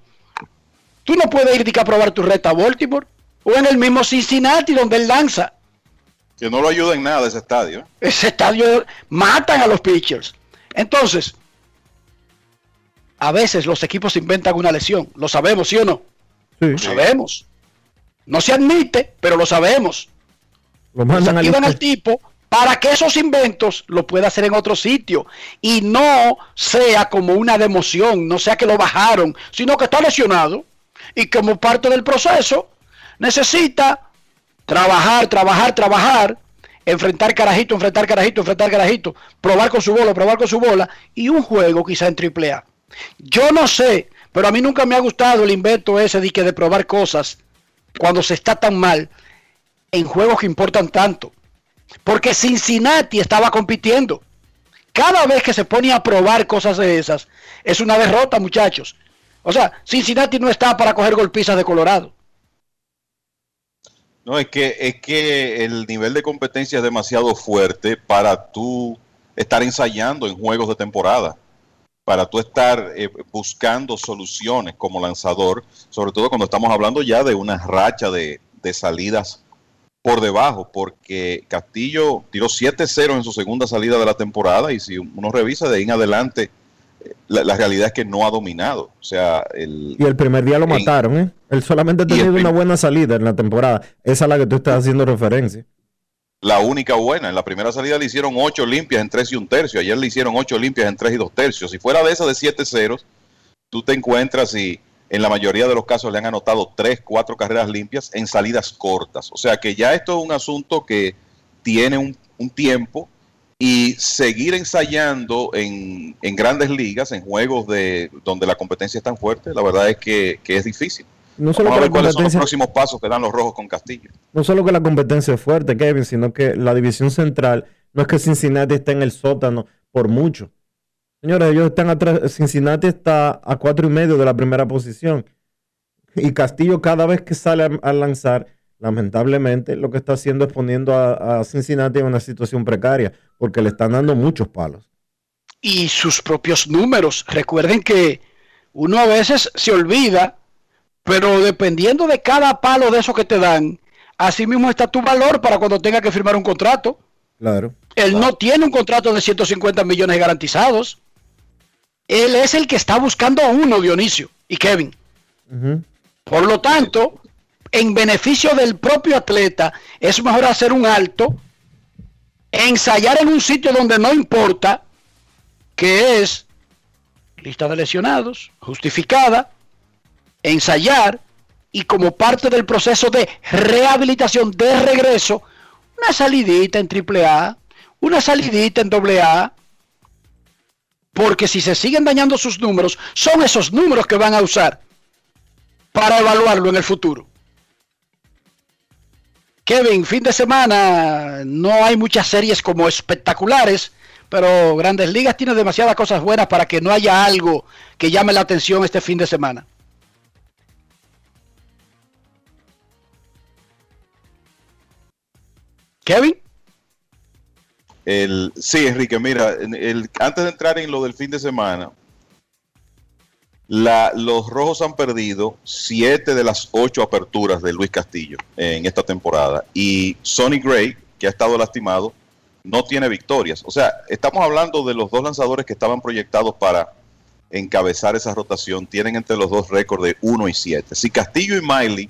Speaker 2: tú no puedes ir a probar tu reta a Baltimore o en el mismo Cincinnati donde él lanza.
Speaker 14: Que no lo ayuda en nada ese estadio.
Speaker 2: Ese estadio matan a los pitchers. Entonces, a veces los equipos inventan una lesión. Lo sabemos, ¿sí o no? Lo sabemos. No se admite, pero lo sabemos.
Speaker 1: Lo mandan
Speaker 2: al, al tipo para que esos inventos lo pueda hacer en otro sitio y no sea como una democión, no sea que lo bajaron, sino que está lesionado y como parte del proceso necesita trabajar, trabajar, trabajar, enfrentar carajito, enfrentar carajito, enfrentar carajito, probar con su bola, probar con su bola y un juego quizá en triple A. Yo no sé, pero a mí nunca me ha gustado el invento ese de que de probar cosas cuando se está tan mal en juegos que importan tanto. Porque Cincinnati estaba compitiendo. Cada vez que se pone a probar cosas de esas, es una derrota, muchachos. O sea, Cincinnati no está para coger golpizas de Colorado.
Speaker 14: No, es que, es que el nivel de competencia es demasiado fuerte para tú estar ensayando en juegos de temporada, para tú estar eh, buscando soluciones como lanzador, sobre todo cuando estamos hablando ya de una racha de, de salidas por debajo, porque Castillo tiró 7-0 en su segunda salida de la temporada y si uno revisa de ahí en adelante, eh, la, realidad es que no ha dominado. O sea, el,
Speaker 1: y el primer día lo mataron, ¿eh? Él solamente ha tenido una buena salida en la temporada. Esa es la que tú estás haciendo referencia.
Speaker 14: La única buena. En la primera salida le hicieron 8 limpias en 3 y un tercio. Ayer le hicieron 8 limpias en 3 y 2 tercios. Si fuera de esa de 7 ceros, tú te encuentras y en la mayoría de los casos le han anotado tres, cuatro carreras limpias en salidas cortas. O sea que ya esto es un asunto que tiene un, tiempo y seguir ensayando en, grandes ligas, en juegos de donde la competencia es tan fuerte, la verdad es que, es difícil.
Speaker 1: No solo
Speaker 14: Vamos a ver cuáles
Speaker 1: son
Speaker 14: los próximos pasos que dan los rojos con Castillo.
Speaker 1: No solo que la competencia es fuerte, Kevin, sino que la división central no es que Cincinnati esté en el sótano por mucho. Señores, ellos están atrás. Cincinnati está a cuatro y medio de la primera posición. Y Castillo, cada vez que sale a, lanzar, lamentablemente, lo que está haciendo es poniendo a, Cincinnati en una situación precaria, porque le están dando muchos palos.
Speaker 2: Y sus propios números. Recuerden que uno a veces se olvida, pero dependiendo de cada palo de eso que te dan, así mismo está tu valor para cuando tenga que firmar un contrato.
Speaker 1: Claro.
Speaker 2: Él no tiene un contrato de 150 millones garantizados. Él es el que está buscando a uno, Dionisio y Kevin. Por lo tanto, en beneficio del propio atleta, es mejor hacer un alto, ensayar en un sitio donde no importa, que es lista de lesionados, justificada, ensayar y como parte del proceso de rehabilitación de regreso, una salidita en AAA, una salidita en AA, porque si se siguen dañando sus números, son esos números que van a usar para evaluarlo en el futuro. Kevin, fin de semana, no hay muchas series como espectaculares, pero Grandes Ligas tiene demasiadas cosas buenas para que no haya algo que llame la atención este fin de semana. Kevin.
Speaker 14: El, sí, Enrique, mira, el, antes de entrar en lo del fin de semana, los rojos han perdido siete de las ocho aperturas de Luis Castillo en esta temporada. Y Sonny Gray, que ha estado lastimado, no tiene victorias. O sea, estamos hablando de los dos lanzadores que estaban proyectados para encabezar esa rotación. Tienen entre los dos récord de 1 y 7. Si Castillo y Miley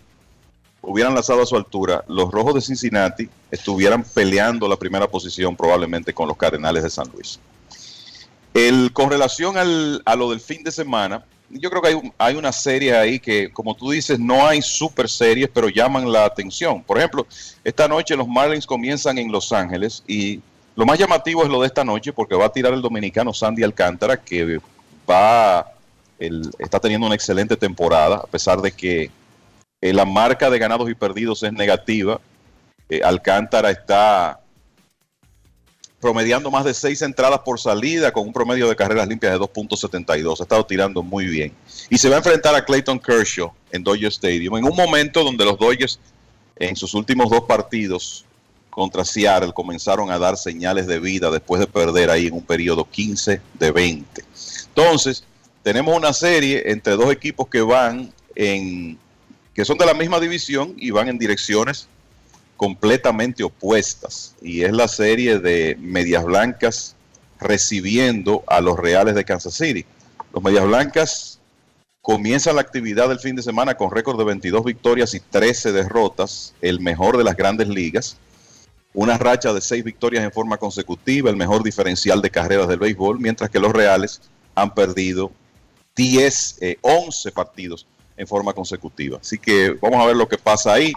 Speaker 14: hubieran lanzado a su altura, los rojos de Cincinnati estuvieran peleando la primera posición probablemente con los Cardenales de San Luis. El, con relación al, a lo del fin de semana, yo creo que hay, hay, una serie ahí que, como tú dices, no hay super series, pero llaman la atención. Por ejemplo, esta noche los Marlins comienzan en Los Ángeles y lo más llamativo es lo de esta noche porque va a tirar el dominicano Sandy Alcántara, que va, el, está teniendo una excelente temporada, a pesar de que eh, la marca de ganados y perdidos es negativa. Eh, Alcántara está promediando más de seis entradas por salida con un promedio de carreras limpias de 2.72. Ha estado tirando muy bien. Y se va a enfrentar a Clayton Kershaw en Dodger Stadium en un momento donde los Dodgers en sus últimos dos partidos contra Seattle comenzaron a dar señales de vida después de perder ahí en un periodo 15 de 20. Entonces, tenemos una serie entre dos equipos que van en que son de la misma división y van en direcciones completamente opuestas. Y es la serie de Medias Blancas recibiendo a los Reales de Kansas City. Los Medias Blancas comienzan la actividad del fin de semana con récord de 22 victorias y 13 derrotas, el mejor de las grandes ligas. Una racha de 6 victorias en forma consecutiva, el mejor diferencial de carreras del béisbol, mientras que los Reales han perdido 10, 11 partidos en forma consecutiva. Así que vamos a ver lo que pasa ahí.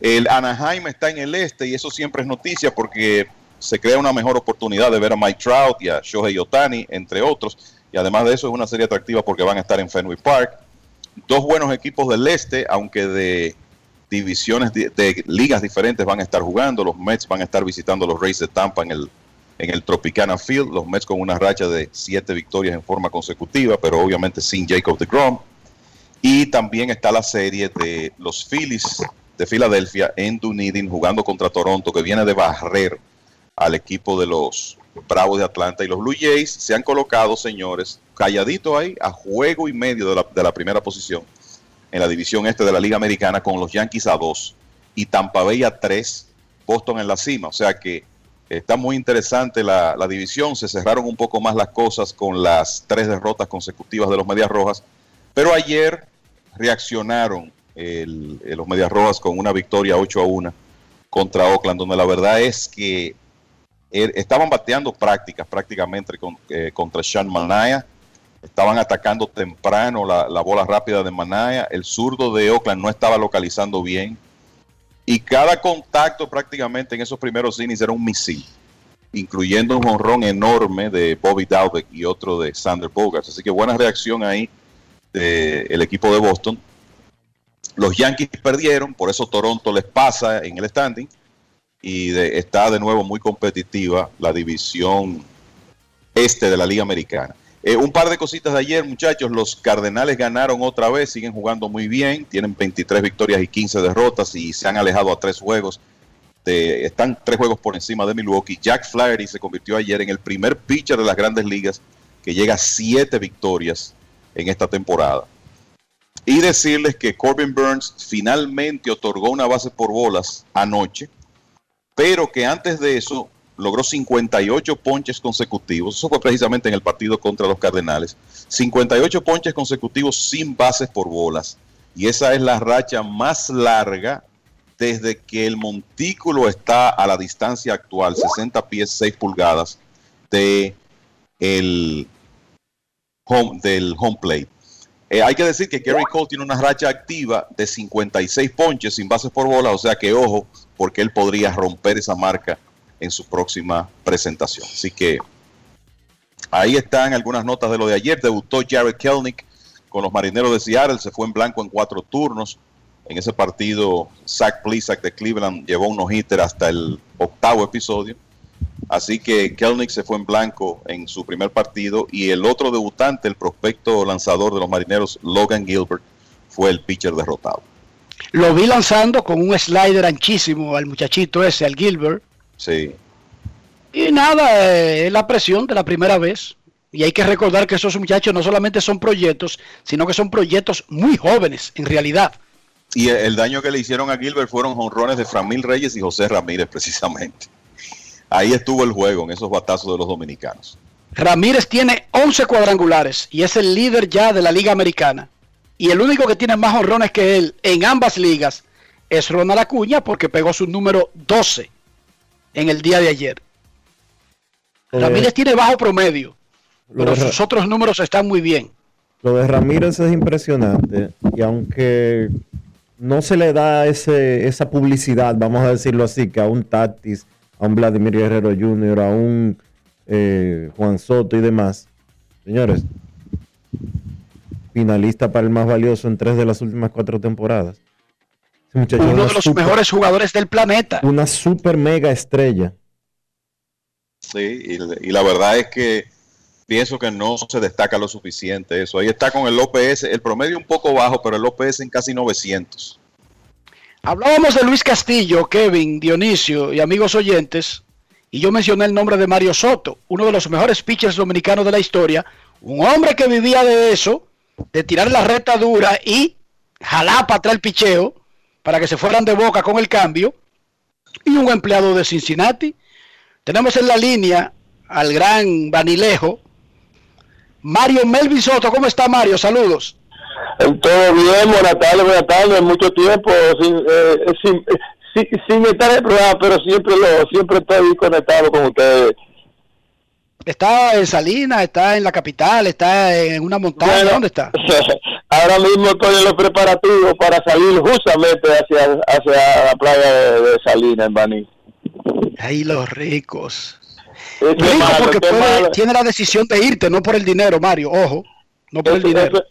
Speaker 14: El Anaheim está en el este y eso siempre es noticia porque se crea una mejor oportunidad de ver a Mike Trout y a Shohei Otani, entre otros. Y además de eso es una serie atractiva porque van a estar en Fenway Park. Dos buenos equipos del este, aunque de divisiones de, ligas diferentes van a estar jugando. Los Mets van a estar visitando los Rays de Tampa en el, en el Tropicana Field. Los Mets con una racha de siete victorias en forma consecutiva, pero obviamente sin Jacob de Grom. Y también está la serie de los Phillies de Filadelfia en Dunedin jugando contra Toronto, que viene de barrer al equipo de los Bravos de Atlanta. Y los Blue Jays se han colocado, señores, calladitos ahí, a juego y medio de la, de la primera posición en la división este de la Liga Americana con los Yankees a dos y Tampa Bay a tres, Boston en la cima. O sea que está muy interesante la, la división. Se cerraron un poco más las cosas con las tres derrotas consecutivas de los Medias Rojas. Pero ayer reaccionaron el, los Medias Rojas con una victoria 8 a 1 contra Oakland, donde la verdad es que er, estaban bateando prácticas prácticamente eh, contra Sean Manaya, estaban atacando temprano la, la, bola rápida de Manaya, el zurdo de Oakland no estaba localizando bien. Y cada contacto prácticamente en esos primeros innings era un misil, incluyendo un honrón enorme de Bobby Dalbeck y otro de Sander Bogarts, así que buena reacción ahí del equipo de Boston los Yankees perdieron, por eso Toronto les pasa en el standing y de, está de nuevo muy competitiva la división este de la Liga Americana. Eh, un par de cositas de ayer, muchachos. Los Cardenales ganaron otra vez, siguen jugando muy bien, tienen 23 victorias y 15 derrotas y se han alejado a tres juegos. Están tres juegos por encima de Milwaukee. Jack Flaherty se convirtió ayer en el primer pitcher de las grandes ligas que llega a siete victorias en esta temporada. Y decirles que Corbin Burns finalmente otorgó una base por bolas anoche, pero que antes de eso logró 58 ponches consecutivos. Eso fue precisamente en el partido contra los Cardenales. 58 ponches consecutivos sin bases por bolas. Y esa es la racha más larga desde que el montículo está a la distancia actual, 60 pies 6 pulgadas, de el home, del home plate. Eh, hay que decir que Gary Cole tiene una racha activa de 56 ponches sin bases por bola, o sea que ojo, porque él podría romper esa marca en su próxima presentación. Así que ahí están algunas notas de lo de ayer. Debutó Jared Kelnick con los marineros de Seattle, se fue en blanco en cuatro turnos. En ese partido, Zach Plisak de Cleveland llevó un no-hitter hasta el octavo episodio. Así que Kelnick se fue en blanco en su primer partido y el otro debutante, el prospecto lanzador de los marineros, Logan Gilbert, fue el pitcher derrotado.
Speaker 2: Lo vi lanzando con un slider anchísimo al muchachito ese, al Gilbert.
Speaker 14: Sí.
Speaker 2: Y nada, eh, la presión de la primera vez. Y hay que recordar que esos muchachos no solamente son proyectos, sino que son proyectos muy jóvenes en realidad.
Speaker 14: Y el daño que le hicieron a Gilbert fueron honrones de Framil Reyes y José Ramírez, precisamente. Ahí estuvo el juego, en esos batazos de los dominicanos.
Speaker 2: Ramírez tiene 11 cuadrangulares y es el líder ya de la Liga Americana. Y el único que tiene más honrones que él en ambas ligas es Ronald Acuña porque pegó su número 12 en el día de ayer.
Speaker 1: Eh,
Speaker 2: Ramírez tiene bajo promedio, pero sus otros números están muy bien.
Speaker 1: Lo de Ramírez es impresionante y aunque no se le da ese, esa publicidad, vamos a decirlo así, que a un Tatis, a un Vladimir Guerrero Jr., a un eh, Juan Soto y demás, señores, finalista para el más valioso en tres de las últimas cuatro temporadas. Ese
Speaker 2: Uno de los
Speaker 1: super-
Speaker 2: mejores jugadores del planeta.
Speaker 1: Una super mega estrella.
Speaker 14: Sí, y, y la verdad es que pienso que no se destaca lo suficiente eso. Ahí está con el OPS, el promedio un poco bajo, pero el OPS en casi 900.
Speaker 2: Hablábamos de Luis Castillo, Kevin, Dionisio y amigos oyentes, y yo mencioné el nombre de Mario Soto, uno de los mejores pitchers dominicanos de la historia, un hombre que vivía de eso, de tirar la recta dura y jalar para atrás el picheo para que se fueran de boca con el cambio, y un empleado de Cincinnati. Tenemos en la línea al gran Vanilejo, Mario Melvin Soto. ¿Cómo está Mario? Saludos.
Speaker 17: Todo bien, buenas tardes, buenas tardes, mucho tiempo sin, eh, sin, eh, sin, sin estar en el programa, pero siempre lo, siempre estoy conectado con ustedes.
Speaker 2: Está en Salinas, está en la capital, está en una montaña.
Speaker 17: Bueno.
Speaker 2: ¿Dónde está?
Speaker 17: Ahora mismo estoy en los preparativos para salir justamente hacia, hacia la playa de, de Salinas, en Baní.
Speaker 2: Ahí los ricos. Rico
Speaker 17: malo,
Speaker 2: porque puede- tiene la decisión de irte, no por el dinero, Mario. Ojo, no por el dinero.
Speaker 17: eso-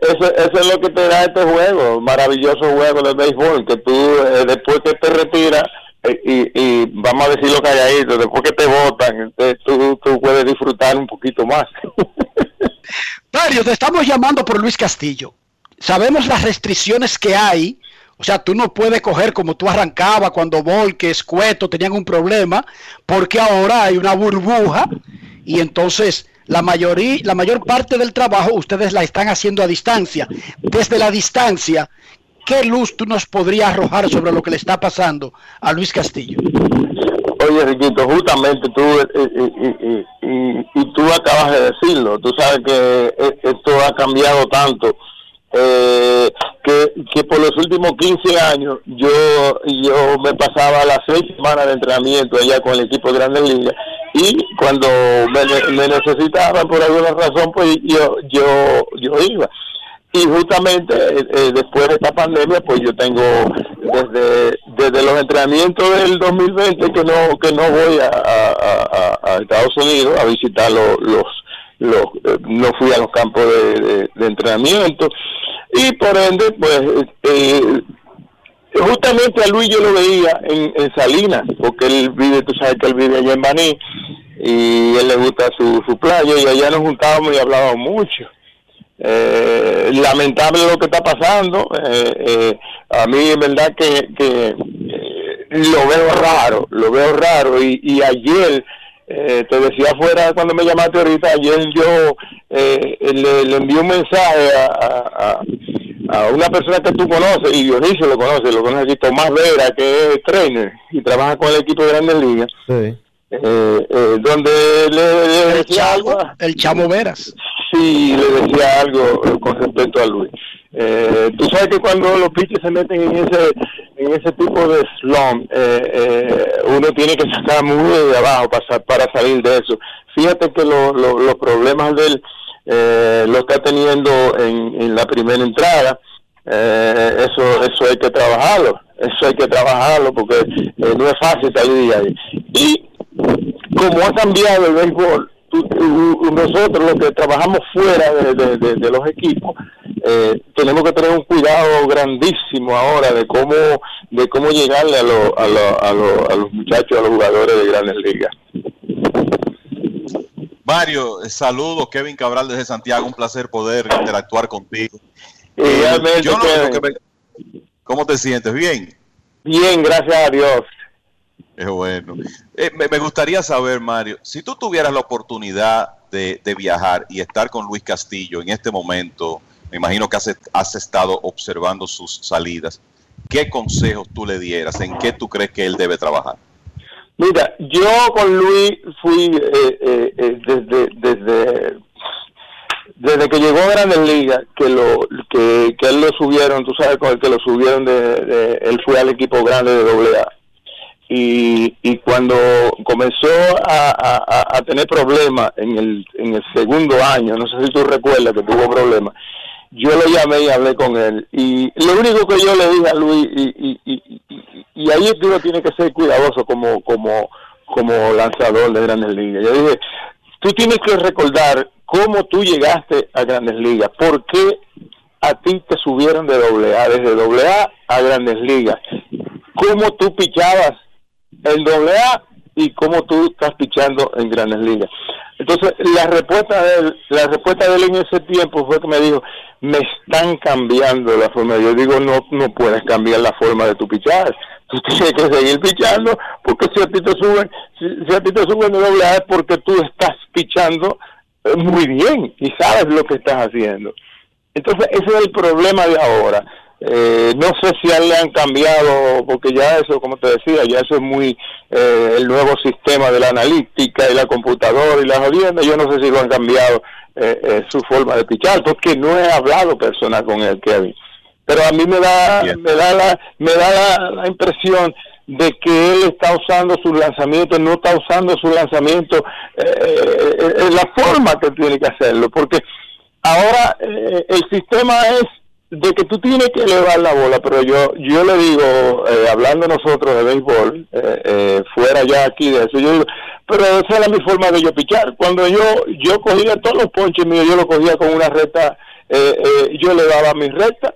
Speaker 17: eso- eso es lo que te da este juego, maravilloso juego de béisbol, que tú eh, después que te retiras, eh, y, vamos a decirlo calladito, después que te votan, entonces tú, tú puedes disfrutar un poquito más.
Speaker 2: Mario, te estamos llamando por Luis Castillo. Sabemos las restricciones que hay. O sea, tú no puedes coger como tú arrancabas cuando Volques, Cueto tenían un problema, porque ahora hay una burbuja y entonces la mayoría, la mayor parte del trabajo ustedes la están haciendo a distancia. Desde la distancia, ¿qué luz tú nos podrías arrojar sobre lo que le está pasando a Luis Castillo?
Speaker 17: Oye, Riquito, justamente tú, eh, eh, eh, eh, y, y tú acabas de decirlo, tú sabes que esto ha cambiado tanto, eh, que, que por los últimos 15 años yo, yo me pasaba las seis semanas de entrenamiento allá con el equipo de Grandes Ligas y cuando me, me necesitaban por alguna razón, pues yo, yo, yo iba. Y justamente eh, después de esta pandemia pues yo tengo desde desde los entrenamientos del 2020 que no que no voy a, a- a- Estados Unidos a visitar los los, eh, no fui a los campos de- de entrenamiento y por ende pues eh, justamente a Luis yo lo veía en, en Salinas porque él vive tú sabes que él vive allá en Baní y él le gusta su, su playa y allá nos juntábamos y hablábamos mucho eh, lamentable lo que está pasando. eh, eh, a mí en verdad que, que eh, lo veo raro, lo veo raro. Y, y ayer, eh, te decía afuera cuando me llamaste ahorita, ayer yo eh, le, le envié un mensaje a, a- a- a una persona que tú conoces, y Dionisio lo conoce, lo conoce aquí, Tomás Vera, que es trainer y trabaja con el equipo de Grandes Ligas.
Speaker 1: Sí.
Speaker 17: Eh, eh, donde le, le decía algo
Speaker 2: el Chamo Veras
Speaker 17: sí le decía algo con respecto a Luis. Eh, tú sabes que cuando los pitchers se meten en ese en ese tipo de slump eh, eh, uno tiene que sacar muy de abajo para, para salir de eso. Fíjate que lo- lo- los problemas de él eh, lo está teniendo en, en la primera entrada eh, eso eso hay que trabajarlo eso hay que trabajarlo porque eh, no es fácil salir de ahí. Y como ha cambiado el béisbol, tú- nosotros los que trabajamos fuera de, de- de- de los equipos, eh, tenemos que tener un cuidado grandísimo ahora de cómo de cómo llegarle a, lo- a, lo- a, lo- a los muchachos, a los jugadores de grandes ligas.
Speaker 14: Mario, eh, saludos, Kevin Cabral desde Santiago, un placer poder interactuar contigo. Eh, yo no- que me- ¿Cómo te sientes? ¿Bien?
Speaker 17: Bien, gracias a Dios.
Speaker 14: Es bueno. Eh, me, gustaría saber, Mario, si tú tuvieras la oportunidad de, de viajar y estar con Luis Castillo en este momento, me imagino que has, has estado observando sus salidas, ¿qué consejos tú le dieras? ¿En qué tú crees que él debe trabajar?
Speaker 17: Mira, yo con Luis fui eh, eh, eh, desde, desde desde que llegó a Grandes Ligas, que lo que, que él lo subieron, tú sabes, con el que lo subieron, de, de- él fue al equipo grande de AA. Y, y cuando comenzó a, tener problemas en el, en el segundo año, no sé si tú recuerdas que tuvo problemas, yo lo llamé y hablé con él. Y lo único que yo le dije a Luis, y, y, y, y- ahí uno tiene que ser cuidadoso como, como, como lanzador de Grandes Ligas. Yo dije, tú tienes que recordar cómo tú llegaste a Grandes Ligas, por qué a ti te subieron de doble A, desde doble A a Grandes Ligas, cómo tú pichabas en doble A y cómo tú estás pichando en Grandes Ligas. Entonces, la respuesta de él, la respuesta de él en ese tiempo fue que me dijo, me están cambiando la forma. Yo digo, no, no puedes cambiar la forma de tu pichar. Tú tienes que seguir pichando, porque si a ti te suben, si, a ti te suben de doble A es porque tú estás pichando eh, muy bien y sabes lo que estás haciendo. Entonces, ese es el problema de ahora. Eh, no sé si le han cambiado, porque ya eso, como te decía, ya eso es muy eh, el nuevo sistema de la analítica y la computadora y la jodienda. Yo no sé si lo han cambiado eh, eh, su forma de pichar, porque no he hablado personal con él, Kevin. Pero a mí me da, me da, la, me da la, la impresión de que él está usando su lanzamiento, no está usando su lanzamiento eh, eh, en la forma que tiene que hacerlo, porque ahora eh, el sistema es de que tú tienes que elevar la bola, pero yo yo le digo, eh, hablando nosotros de béisbol, eh, eh, fuera ya aquí de eso, yo pero esa era mi forma de yo pichar. Cuando yo yo cogía todos los ponches míos, yo los cogía con una recta, eh, eh, yo le daba mi recta,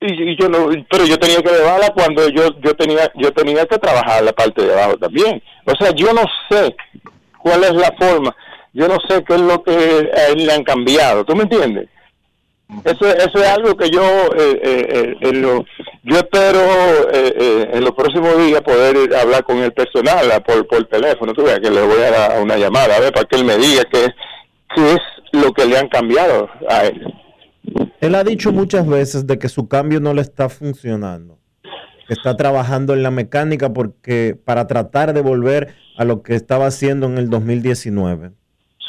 Speaker 17: y, y yo no pero yo tenía que elevarla cuando yo yo tenía yo tenía que trabajar la parte de abajo también o sea yo no sé cuál es la forma yo no sé qué es lo que a él le han cambiado tú me entiendes eso eso es algo que yo eh, eh, eh, lo- yo espero en los próximos días poder hablar con el personal a- por por teléfono tú veas que le voy a dar una llamada a ver para que él me diga qué es qué es lo que le han cambiado a él
Speaker 1: Él ha dicho muchas veces de que su cambio no le está funcionando. Está trabajando en la mecánica porque para tratar de volver a lo que estaba haciendo en el 2019.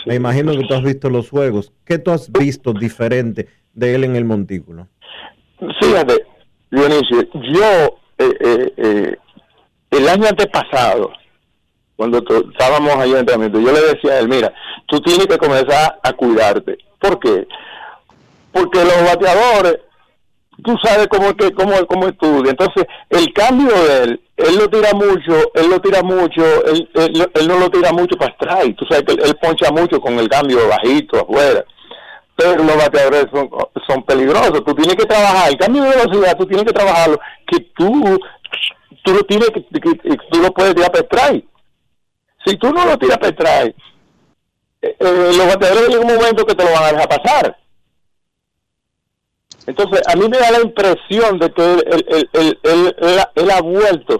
Speaker 1: Me imagino que tú has visto los juegos. ¿Qué tú has visto diferente de él en el montículo?
Speaker 17: Fíjate, Dionisio, yo eh, eh, eh, el año antepasado, cuando estábamos allá en entrenamiento, yo le decía a él, mira, tú tienes que comenzar a cuidarte. ¿Por qué? Porque los bateadores, tú sabes cómo, que, cómo, cómo estudia. Entonces, el cambio de él, él lo tira mucho, él lo tira mucho, él, él- él no lo tira mucho para strike. Tú sabes que él, él poncha mucho con el cambio bajito afuera pero los bateadores son, son peligrosos. Tú tienes que trabajar, el cambio de velocidad, tú tienes que trabajarlo, que tú, tú lo tienes que, que- tú lo puedes tirar para. Si tú no lo tiras para eh, eh, los bateadores llega un momento que te lo van a dejar pasar. Entonces, a mí me da la impresión de que él, él, él, él- ha- vuelto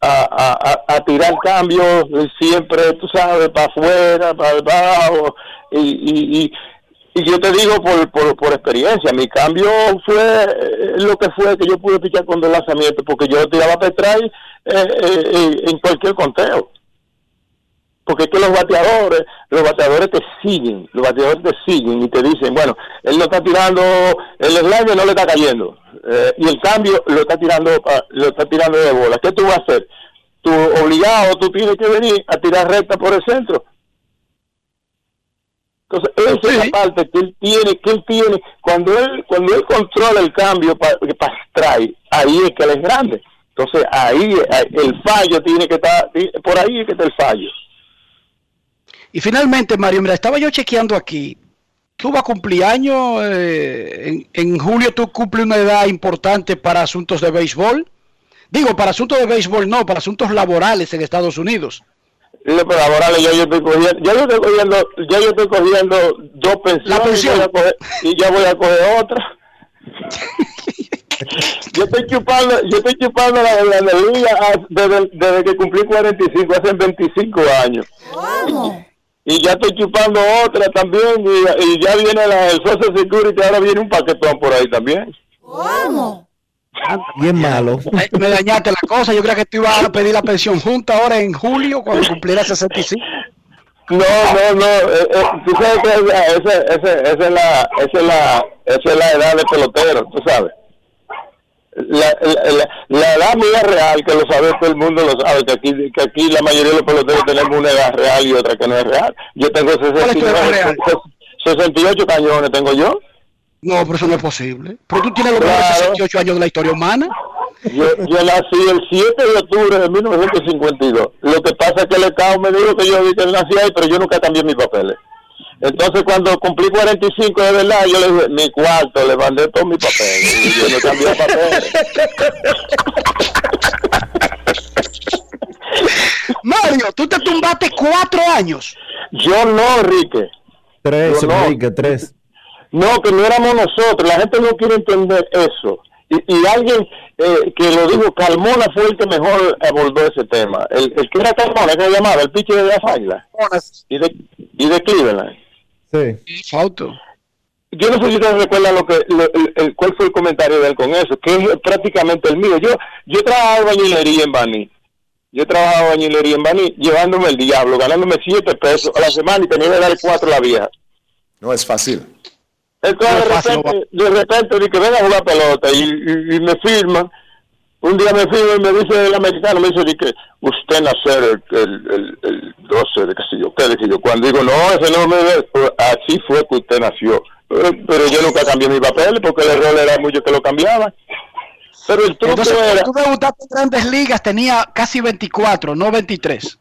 Speaker 17: a, a- a tirar cambios siempre, tú sabes, para afuera, para abajo, y, y, y, y yo te digo por, por, experiencia, mi cambio fue eh, lo que fue que yo pude pichar con dos lanzamientos, porque yo tiraba atrás eh, eh, en cualquier conteo. Porque es que los bateadores, los bateadores te siguen, los bateadores te siguen y te dicen, bueno, él no está tirando, el slider no le está cayendo, eh, y el cambio lo está tirando pa- lo está tirando de bola. ¿Qué tú vas a hacer? Tú obligado, tú tienes que venir a tirar recta por el centro. Entonces, esa es la parte que él tiene, que él tiene, cuando él, cuando él controla el cambio para strike, ahí es que él es grande. Entonces, ahí eh, el fallo tiene que estar, por ahí es que está el fallo.
Speaker 2: Y finalmente, Mario, mira, estaba yo chequeando aquí. Tú vas a cumplir años, eh, en, en julio tú cumples una edad importante para asuntos de béisbol. Digo, para asuntos de béisbol no, para asuntos laborales en Estados Unidos.
Speaker 17: Lo pero ahora ya yo estoy cogiendo, ya yo estoy cogiendo, ya yo estoy cogiendo dos pensiones. Y, coger- y ya voy a coger otra. yo estoy chupando, yo estoy chupando la, la, la liga ah, desde, desde que cumplí 45, hace 25 años. y ya estoy chupando otra también y, y ya viene la, el Social Security, ahora viene un paquetón por ahí también.
Speaker 1: Bien malo.
Speaker 2: Me dañaste la cosa. Yo creía que tú ibas a pedir la pensión junta ahora en julio cuando cumpliera 65.
Speaker 17: No, no, no, eh, eh, tú sabes que esa, esa, esa, esa es la, esa es la, esa es la edad de pelotero, tú sabes. La, la, la- la edad mía real, que lo sabe todo el mundo, lo sabe, que aquí, que aquí la mayoría de los peloteros tenemos una edad real y otra que no es real. Yo tengo
Speaker 2: ¿Cuál es tu edad
Speaker 17: 69,
Speaker 2: real?
Speaker 17: 68 cañones, tengo yo.
Speaker 2: No, pero eso no es posible. Pero tú tienes los mejores 68 años de la historia humana.
Speaker 17: Yo, yo nací el 7 de octubre de 1952. Lo que pasa es que el Estado me dijo que yo que nací ahí, pero yo nunca cambié mis papeles. Entonces, cuando cumplí 45 de verdad, yo le dije, mi cuarto, le mandé todos mis papeles. Y yo no cambié papeles.
Speaker 2: Mario, tú te tumbaste cuatro años.
Speaker 17: Yo no, Enrique.
Speaker 1: Tres,
Speaker 17: Yo no.
Speaker 1: Enrique, tres.
Speaker 17: No, que no éramos nosotros. La gente no quiere entender eso. Y, y alguien eh, que lo dijo, Carmona fue el que mejor abordó ese tema. El, el que era Carmona, que se llamaba, el pitcher de las águilas. Y de, y de Cleveland.
Speaker 1: Sí.
Speaker 2: Foto.
Speaker 17: Yo no sé si ustedes recuerdan lo que, lo- el, el- cuál fue el comentario de él con eso, que es prácticamente el mío. Yo, yo trabajaba bañilería en Baní. Yo trabajaba bañilería en Baní, llevándome el diablo, ganándome siete pesos a la semana y tenía que dar cuatro a la vieja.
Speaker 18: No es fácil.
Speaker 17: Entonces de repente, de repente dije, venga a jugar pelota y, y- y me firman. Un día me firman y me dice el americano, me dice, que usted nacer el, el, el, el 12 de qué sé yo, qué yo. Cuando digo, no, ese no me ve, pues, así fue que usted nació. Eh, Pero yo nunca cambié mi papel porque el error era mucho que lo cambiaban. Pero el truco
Speaker 2: Entonces,
Speaker 17: era,
Speaker 2: tú debutaste en grandes ligas, tenía casi 24, no 23.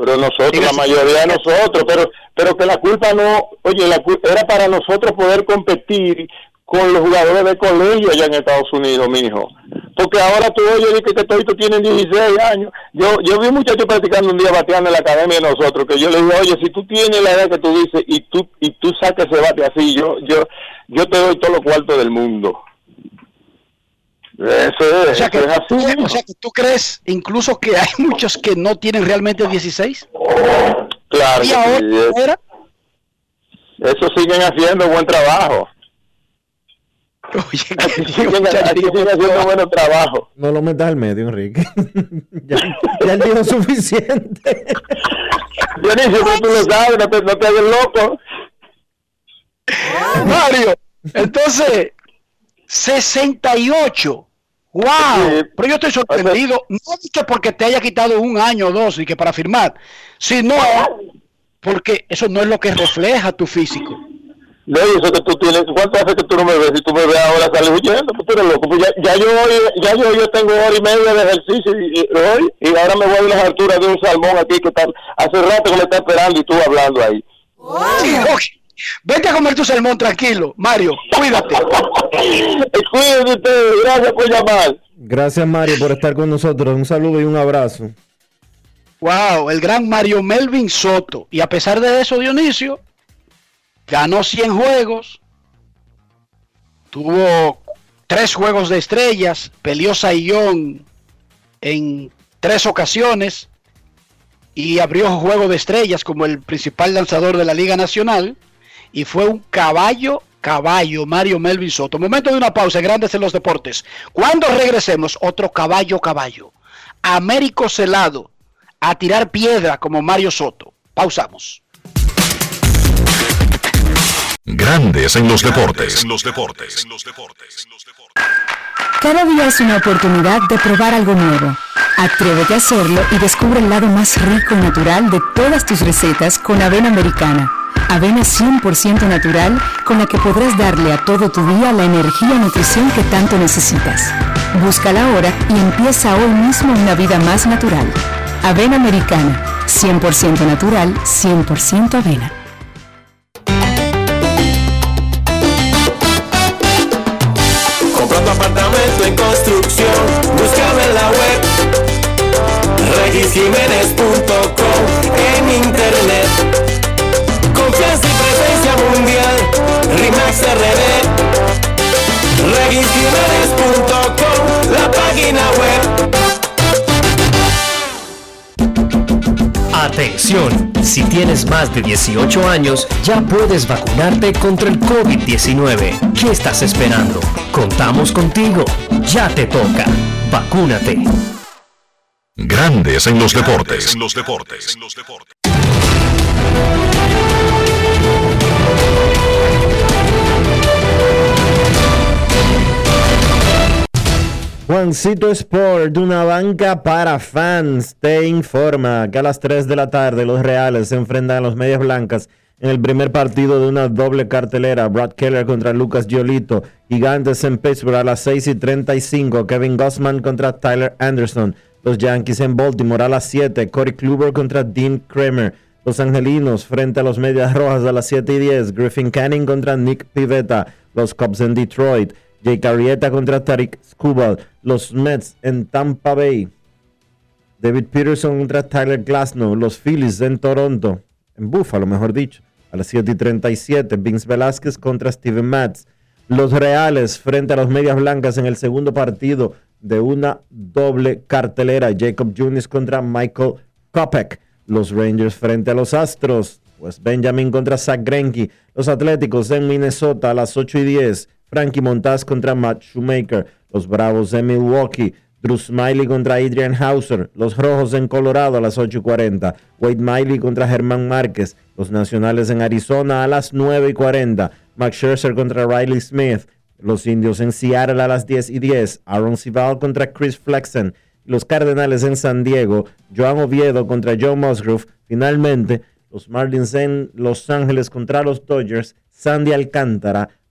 Speaker 17: Pero nosotros, la mayoría de nosotros, pero pero que la culpa no, oye, la era para nosotros poder competir con los jugadores de colegio allá en Estados Unidos, mijo. Porque ahora tú oyes que, que todos tienen 16 años. Yo yo vi un muchacho practicando un día bateando en la academia de nosotros, que yo le dije, oye, si tú tienes la edad que tú dices y tú y tú sacas ese bate así, yo yo yo te doy todos los cuartos del mundo. Eso es,
Speaker 2: O sea, que,
Speaker 17: eso es así.
Speaker 2: o sea que tú crees incluso que hay muchos que no tienen realmente 16.
Speaker 17: Claro.
Speaker 2: ¿Y
Speaker 17: que
Speaker 2: ahora
Speaker 17: sí, es-
Speaker 2: fuera?
Speaker 17: Eso siguen haciendo buen trabajo. Aquí siguen, aquí siguen haciendo buen trabajo.
Speaker 1: No lo metas al medio, Enrique. ya, ya él dijo suficiente.
Speaker 17: Dionisio, tú lo sabes, no te, no te hagas loco.
Speaker 2: Mario, entonces, 68. ¡Wow! Pero yo estoy sorprendido, no es que porque te haya quitado un año o dos y que para firmar, sino porque eso no es lo que refleja tu físico.
Speaker 17: No, eso que tú tienes, ¿cuánto hace que tú no me ves? Si tú me ves ahora sales huyendo, pues tú eres loco. Pues ya, ya yo ya yo, yo tengo hora y media de ejercicio y, y hoy, y ahora me voy a las alturas de un salmón aquí que está, hace rato que me está esperando y tú hablando ahí.
Speaker 2: Sí, ok. Vete a comer tu salmón tranquilo, Mario, cuídate.
Speaker 17: Cuídate usted, gracias por llamar.
Speaker 1: Gracias, Mario, por estar con nosotros. Un saludo y un abrazo.
Speaker 2: Wow, el gran Mario Melvin Soto. Y a pesar de eso, Dionisio ganó 100 juegos, tuvo tres juegos de estrellas, peleó Saiyón en tres ocasiones y abrió juego de estrellas como el principal lanzador de la Liga Nacional. Y fue un caballo, caballo, Mario Melvin Soto. Momento de una pausa, grandes en los deportes. Cuando regresemos, otro caballo, caballo. Américo Celado a tirar piedra como Mario Soto. Pausamos.
Speaker 4: Grandes en los deportes.
Speaker 9: los deportes.
Speaker 19: Cada día es una oportunidad de probar algo nuevo. Atrévete a hacerlo y descubre el lado más rico y natural de todas tus recetas con avena americana. Avena 100% natural con la que podrás darle a todo tu día la energía y nutrición que tanto necesitas. Búscala ahora y empieza hoy mismo una vida más natural. Avena americana, 100% natural, 100% avena.
Speaker 20: Compra tu apartamento en construcción, búscame en la web regisjiménez.com en internet. La página web.
Speaker 21: Atención, si tienes más de 18 años, ya puedes vacunarte contra el COVID-19. ¿Qué estás esperando? Contamos contigo. Ya te toca. Vacúnate.
Speaker 4: Grandes en los deportes.
Speaker 9: los deportes.
Speaker 1: Juancito Sport, una banca para fans, te informa que a las 3 de la tarde los Reales se enfrentan a los Medias Blancas en el primer partido de una doble cartelera. Brad Keller contra Lucas Giolito, Gigantes en Pittsburgh a las 6 y 35, Kevin Gossman contra Tyler Anderson, los Yankees en Baltimore a las 7, Corey Kluber contra Dean Kramer, los Angelinos frente a los Medias Rojas a las 7 y 10, Griffin Canning contra Nick Pivetta, los Cubs en Detroit, Jake Arrieta contra Tariq Skubal, los Mets en Tampa Bay, David Peterson contra Tyler Glasnow, los Phillies en Toronto, en Buffalo mejor dicho, a las 7 y 37, Vince Velázquez contra Steven Matz, los Reales frente a los Medias Blancas en el segundo partido de una doble cartelera, Jacob Junis contra Michael Kopek, los Rangers frente a los Astros, pues Benjamin contra Zach Greinke, los Atléticos en Minnesota a las 8 y 10, Frankie Montaz contra Matt Shoemaker, los Bravos de Milwaukee, Drew Smiley contra Adrian Hauser, los Rojos en Colorado a las 8.40, Wade Miley contra Germán Márquez, los Nacionales en Arizona a las 9.40, Max Scherzer contra Riley Smith, los Indios en Seattle a las 10 y 10, Aaron Sival contra Chris Flexen, los Cardenales en San Diego, Joan Oviedo contra Joe Musgrove, finalmente los Marlins en Los Ángeles contra los Dodgers, Sandy Alcántara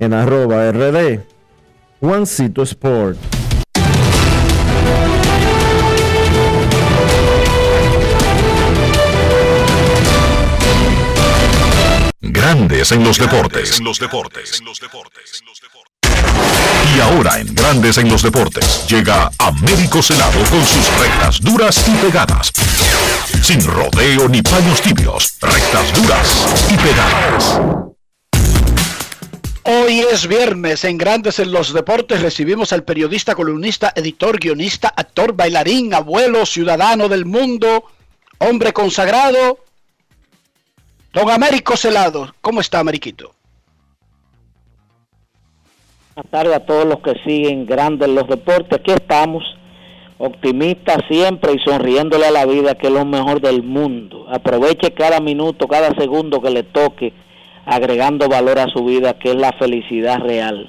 Speaker 1: en arroba rd Juancito Sport.
Speaker 4: Grandes en los deportes.
Speaker 9: En los deportes.
Speaker 4: Y ahora en Grandes en los deportes llega Américo Celado con sus rectas duras y pegadas. Sin rodeo ni paños tibios, rectas duras y pegadas.
Speaker 2: Hoy es viernes en Grandes en los Deportes. Recibimos al periodista, columnista, editor, guionista, actor, bailarín, abuelo, ciudadano del mundo, hombre consagrado, don Américo Celado. ¿Cómo está, Amériquito?
Speaker 18: Buenas tardes a todos los que siguen Grandes en los Deportes. Aquí estamos, optimistas siempre y sonriéndole a la vida, que es lo mejor del mundo. Aproveche cada minuto, cada segundo que le toque agregando valor a su vida, que es la felicidad real.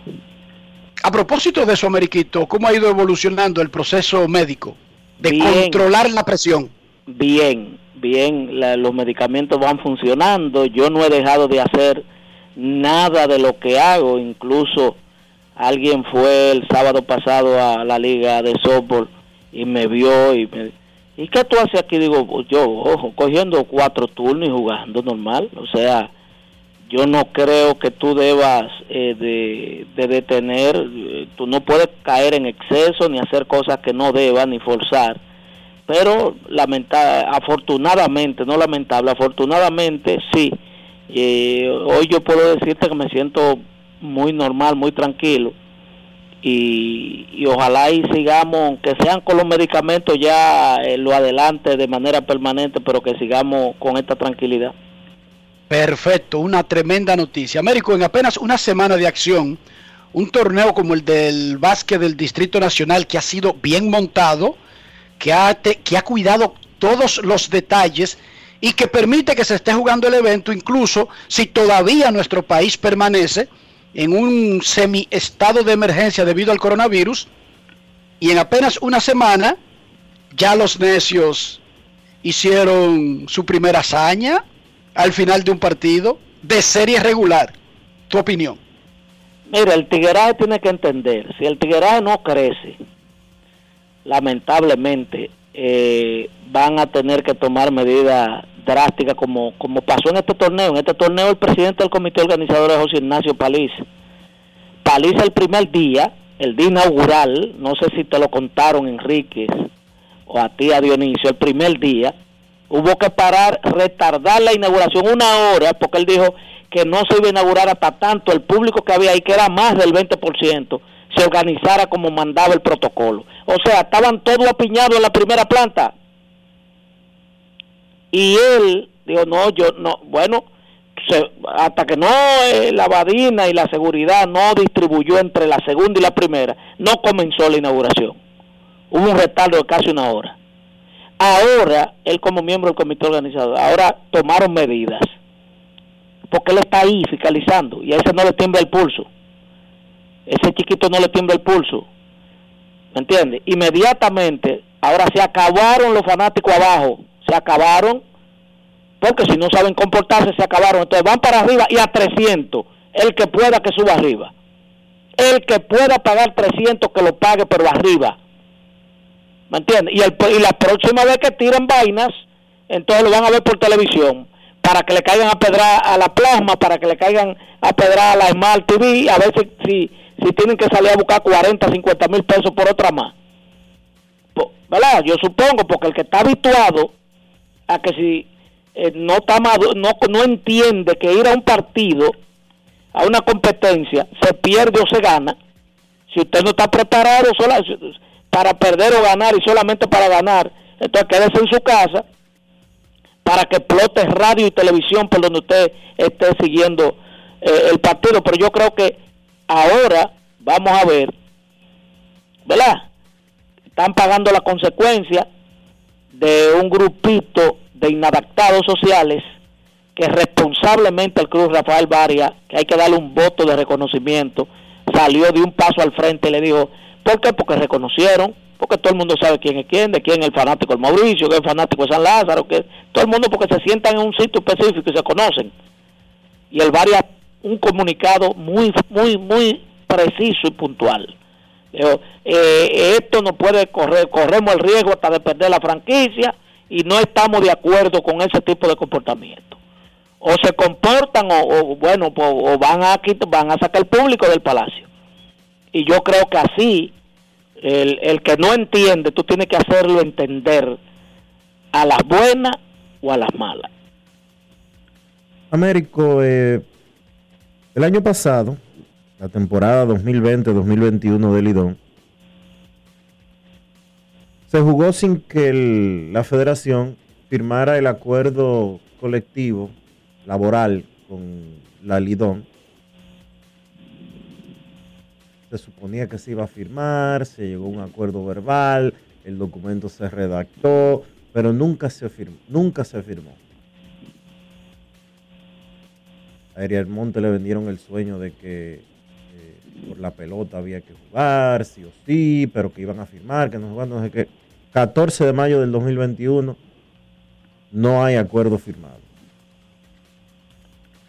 Speaker 2: A propósito de eso, Ameriquito, ¿cómo ha ido evolucionando el proceso médico de
Speaker 18: Bien.
Speaker 2: controlar la presión?
Speaker 18: Bien, bien, la- los medicamentos van funcionando, yo no he dejado de hacer nada de lo que hago, incluso alguien fue el sábado pasado a la liga de softball y me vio y me ¿y qué tú haces aquí? Digo, "Pues yo, ojo, cogiendo cuatro turnos y jugando normal, o sea, yo no creo que tú debas eh, de, de detener, eh, tú no puedes caer en exceso ni hacer cosas que no debas ni forzar, pero lamenta afortunadamente, no lamentable, afortunadamente sí, eh, hoy yo puedo decirte que me siento muy normal, muy tranquilo y, y ojalá y sigamos, aunque sean con los medicamentos ya eh, lo adelante de manera permanente, pero que sigamos con esta tranquilidad.
Speaker 2: Perfecto, una tremenda noticia. Américo, en apenas una semana de acción, un torneo como el del básquet del Distrito Nacional que ha sido bien montado, que ha, que ha cuidado todos los detalles y que permite que se esté jugando el evento, incluso si todavía nuestro país permanece en un semi estado de emergencia debido al coronavirus, y en apenas una semana ya los necios hicieron su primera hazaña al final de un partido de serie regular. Tu opinión.
Speaker 18: Mira, el tigueraje tiene que entender, si el tigueraje no crece, lamentablemente eh, van a tener que tomar medidas drástica como, como pasó en este torneo. En este torneo el presidente del comité organizador es José Ignacio Paliz. Paliz el primer día, el día inaugural, no sé si te lo contaron Enríquez o a ti a Dionisio, el primer día, hubo que parar, retardar la inauguración una hora, porque él dijo que no se iba a inaugurar hasta tanto el público que había ahí, que era más del 20%, se organizara como mandaba el protocolo. O sea, estaban todos apiñados en la primera planta. Y él dijo, no, yo no, bueno, hasta que no eh, la Badina y la seguridad no distribuyó entre la segunda y la primera, no comenzó la inauguración. Hubo un retardo de casi una hora. Ahora, él como miembro del comité organizador, ahora tomaron medidas. Porque él está ahí fiscalizando y a ese no le tiembla el pulso. Ese chiquito no le tiembla el pulso. ¿Me entiendes? Inmediatamente, ahora se acabaron los fanáticos abajo. Se acabaron. Porque si no saben comportarse, se acabaron. Entonces van para arriba y a 300. El que pueda que suba arriba. El que pueda pagar 300 que lo pague, pero arriba. ¿Me entiendes? Y, el, y la próxima vez que tiren vainas, entonces lo van a ver por televisión. Para que le caigan a pedrar a la plasma, para que le caigan a pedrar a la Smart TV, a ver si, si, tienen que salir a buscar 40, 50 mil pesos por otra más. ¿Verdad? Yo supongo, porque el que está habituado a que si eh, no, está no, no entiende que ir a un partido, a una competencia, se pierde o se gana, si usted no está preparado, solo, para perder o ganar y solamente para ganar. Entonces quédese en su casa para que explote radio y televisión por donde usted esté siguiendo eh, el partido. Pero yo creo que ahora vamos a ver, ¿verdad? Están pagando la consecuencia de un grupito de inadaptados sociales que responsablemente el Cruz Rafael Varia, que hay que darle un voto de reconocimiento, salió de un paso al frente y le dijo, ¿Por qué? Porque reconocieron, porque todo el mundo sabe quién es quién, de quién es el fanático de Mauricio, que es el fanático de San Lázaro, que todo el mundo porque se sientan en un sitio específico y se conocen. Y el varia un comunicado muy, muy, muy preciso y puntual. Eh, esto no puede correr, corremos el riesgo hasta de perder la franquicia y no estamos de acuerdo con ese tipo de comportamiento. O se comportan o, bueno, o van a van a sacar el público del palacio y yo creo que así el, el que no entiende, tú tienes que hacerlo entender a las buenas o a las malas.
Speaker 1: Américo, eh, el año pasado, la temporada 2020-2021 de Lidón, se jugó sin que la federación firmara el acuerdo colectivo laboral con la Lidón se suponía que se iba a firmar, se llegó a un acuerdo verbal, el documento se redactó, pero nunca se firmó. Nunca se firmó. A Ariel Monte le vendieron el sueño de que eh, por la pelota había que jugar, sí o sí, pero que iban a firmar, que no no sé qué. 14 de mayo del 2021 no hay acuerdo firmado.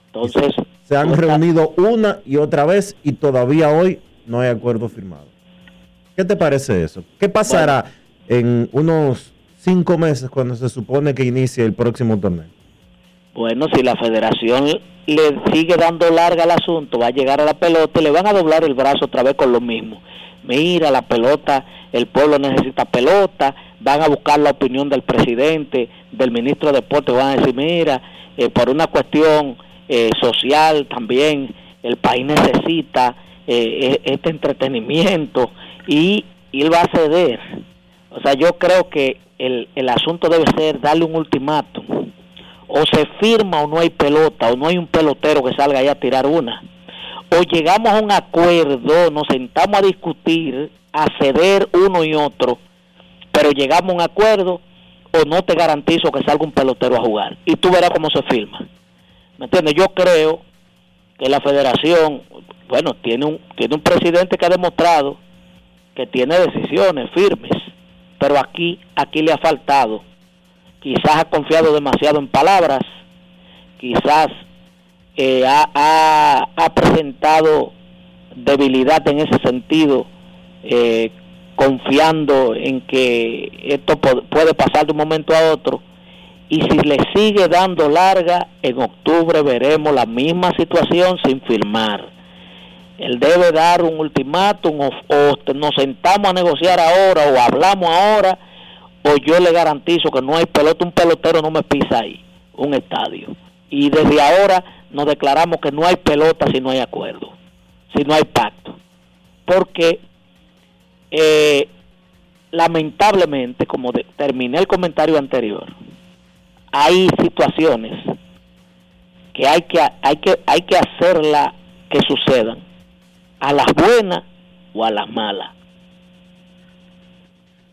Speaker 18: Entonces,
Speaker 1: se han reunido una y otra vez y todavía hoy no hay acuerdo firmado. ¿Qué te parece eso? ¿Qué pasará en unos cinco meses cuando se supone que inicie el próximo torneo?
Speaker 18: Bueno, si la federación le sigue dando larga al asunto, va a llegar a la pelota y le van a doblar el brazo otra vez con lo mismo. Mira, la pelota, el pueblo necesita pelota, van a buscar la opinión del presidente, del ministro de Deportes, van a decir, mira, eh, por una cuestión eh, social también, el país necesita eh, e-, este entretenimiento y, él va a ceder. O sea, yo creo que el, el asunto debe ser darle un ultimátum. O se firma o no hay pelota, o no hay un pelotero que salga ahí a tirar una. O llegamos a un acuerdo, nos sentamos a discutir, a ceder uno y otro, pero llegamos a un acuerdo o no te garantizo que salga un pelotero a jugar. Y tú verás cómo se firma. ¿Me entiendes? Yo creo que la federación, bueno, tiene un, tiene un presidente que ha demostrado que tiene decisiones firmes, pero aquí, aquí le ha faltado. Quizás ha confiado demasiado en palabras, quizás eh, ha, ha, presentado debilidad en ese sentido, eh, confiando en que esto puede pasar de un momento a otro y si le sigue dando larga, en octubre veremos la misma situación sin firmar. Él debe dar un ultimátum o, nos sentamos a negociar ahora o hablamos ahora o yo le garantizo que no hay pelota, un pelotero no me pisa ahí, un estadio. Y desde ahora nos declaramos que no hay pelota si no hay acuerdo, si no hay pacto. Porque eh, lamentablemente, como terminé el comentario anterior, hay situaciones que hay que hay que hay que hacerla que sucedan a las buenas o a las malas.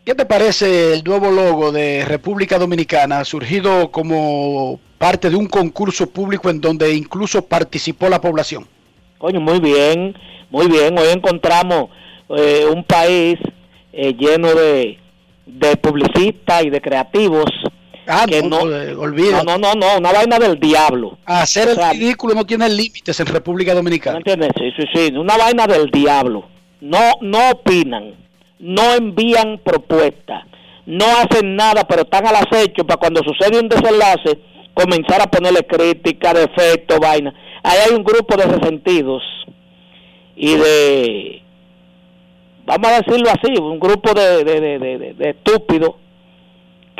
Speaker 2: ¿Qué te parece el nuevo logo de República Dominicana, surgido como parte de un concurso público en donde incluso participó la población?
Speaker 18: Coño, muy bien, muy bien. Hoy encontramos eh, un país eh, lleno de, de publicistas y de creativos
Speaker 2: Ah,
Speaker 18: que
Speaker 2: no, olvida.
Speaker 18: No, no, no, una vaina del diablo.
Speaker 2: Hacer el ridículo no tiene límites en República Dominicana.
Speaker 18: entiendes? Sí, sí, sí, una vaina del diablo. No, no opinan, no envían propuestas, no hacen nada, pero están al acecho para cuando sucede un desenlace comenzar a ponerle crítica, defecto, vaina. Ahí hay un grupo de resentidos y de, vamos a decirlo así, un grupo de, de, de, de estúpidos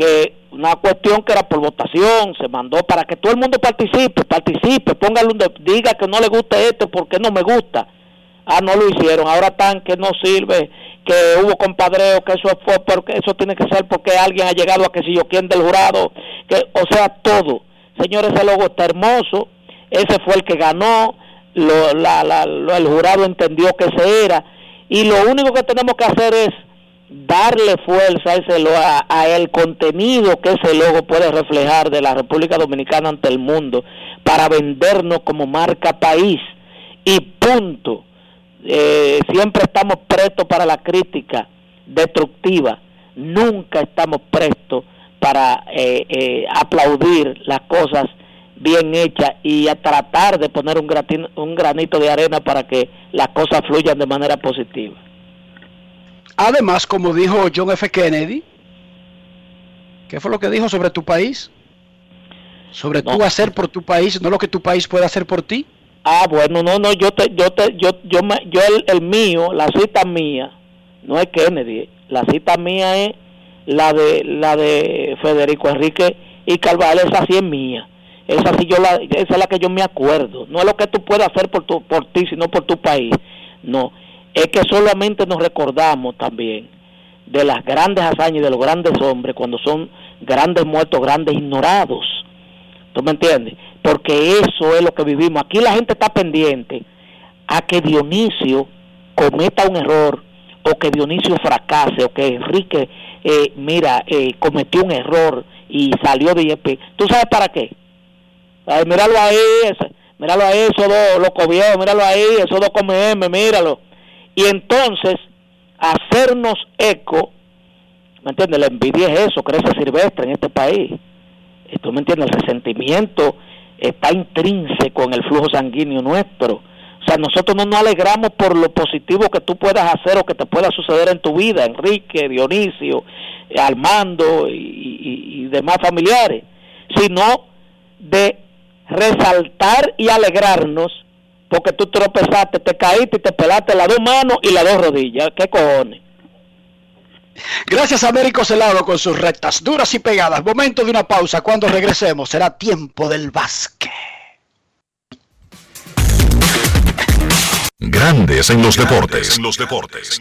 Speaker 18: que una cuestión que era por votación, se mandó para que todo el mundo participe, participe, póngale un diga que no le guste esto porque no me gusta. Ah, no lo hicieron, ahora están que no sirve, que hubo compadreo, que eso fue porque eso tiene que ser porque alguien ha llegado a que si yo quién del jurado, que o sea, todo. Señores, ese logo está hermoso, ese fue el que ganó, lo, la, la, el jurado entendió que ese era y lo único que tenemos que hacer es darle fuerza a, ese, a, a, el contenido que ese logo puede reflejar de la República Dominicana ante el mundo para vendernos como marca país y punto. Eh, siempre estamos prestos para la crítica destructiva, nunca estamos prestos para eh, eh, aplaudir las cosas bien hechas y a tratar de poner un, un granito de arena para que las cosas fluyan de manera positiva.
Speaker 2: Además, como dijo John F. Kennedy, ¿qué fue lo que dijo sobre tu país? Sobre tú hacer por tu país, no lo que tu país puede hacer por ti.
Speaker 18: Ah, bueno, no, no, yo te, yo te, yo, yo, yo el, el mío, la cita mía, no es Kennedy, la cita mía es la de, la de Federico Enrique y Carvalho, esa sí es mía. Esa sí yo la, esa es la que yo me acuerdo. No es lo que tú puedes hacer por tu, por ti, sino por tu país. No, es que solamente nos recordamos también de las grandes hazañas de los grandes hombres cuando son grandes muertos, grandes ignorados. ¿Tú me entiendes? Porque eso es lo que vivimos. Aquí la gente está pendiente a que Dionisio cometa un error o que Dionisio fracase o que Enrique, eh, mira, eh, cometió un error y salió de IEP. ¿Tú sabes para qué? Míralo ahí, ese, míralo ahí, esos dos locos viejos, míralo ahí, esos dos come M, míralo y entonces hacernos eco, ¿me entiendes? La envidia es eso, crece silvestre en este país. ¿Tú me entiendes? El resentimiento está intrínseco en el flujo sanguíneo nuestro. O sea, nosotros no nos alegramos por lo positivo que tú puedas hacer o que te pueda suceder en tu vida, Enrique, Dionisio, Armando y, y demás familiares, sino de resaltar y alegrarnos porque tú tropezaste, te caíste y te pelaste las dos manos y las dos rodillas. ¿Qué cojones?
Speaker 2: Gracias a Américo Celado con sus rectas duras y pegadas. Momento de una pausa. Cuando regresemos será tiempo del básquet.
Speaker 4: Grandes en los deportes. En los deportes.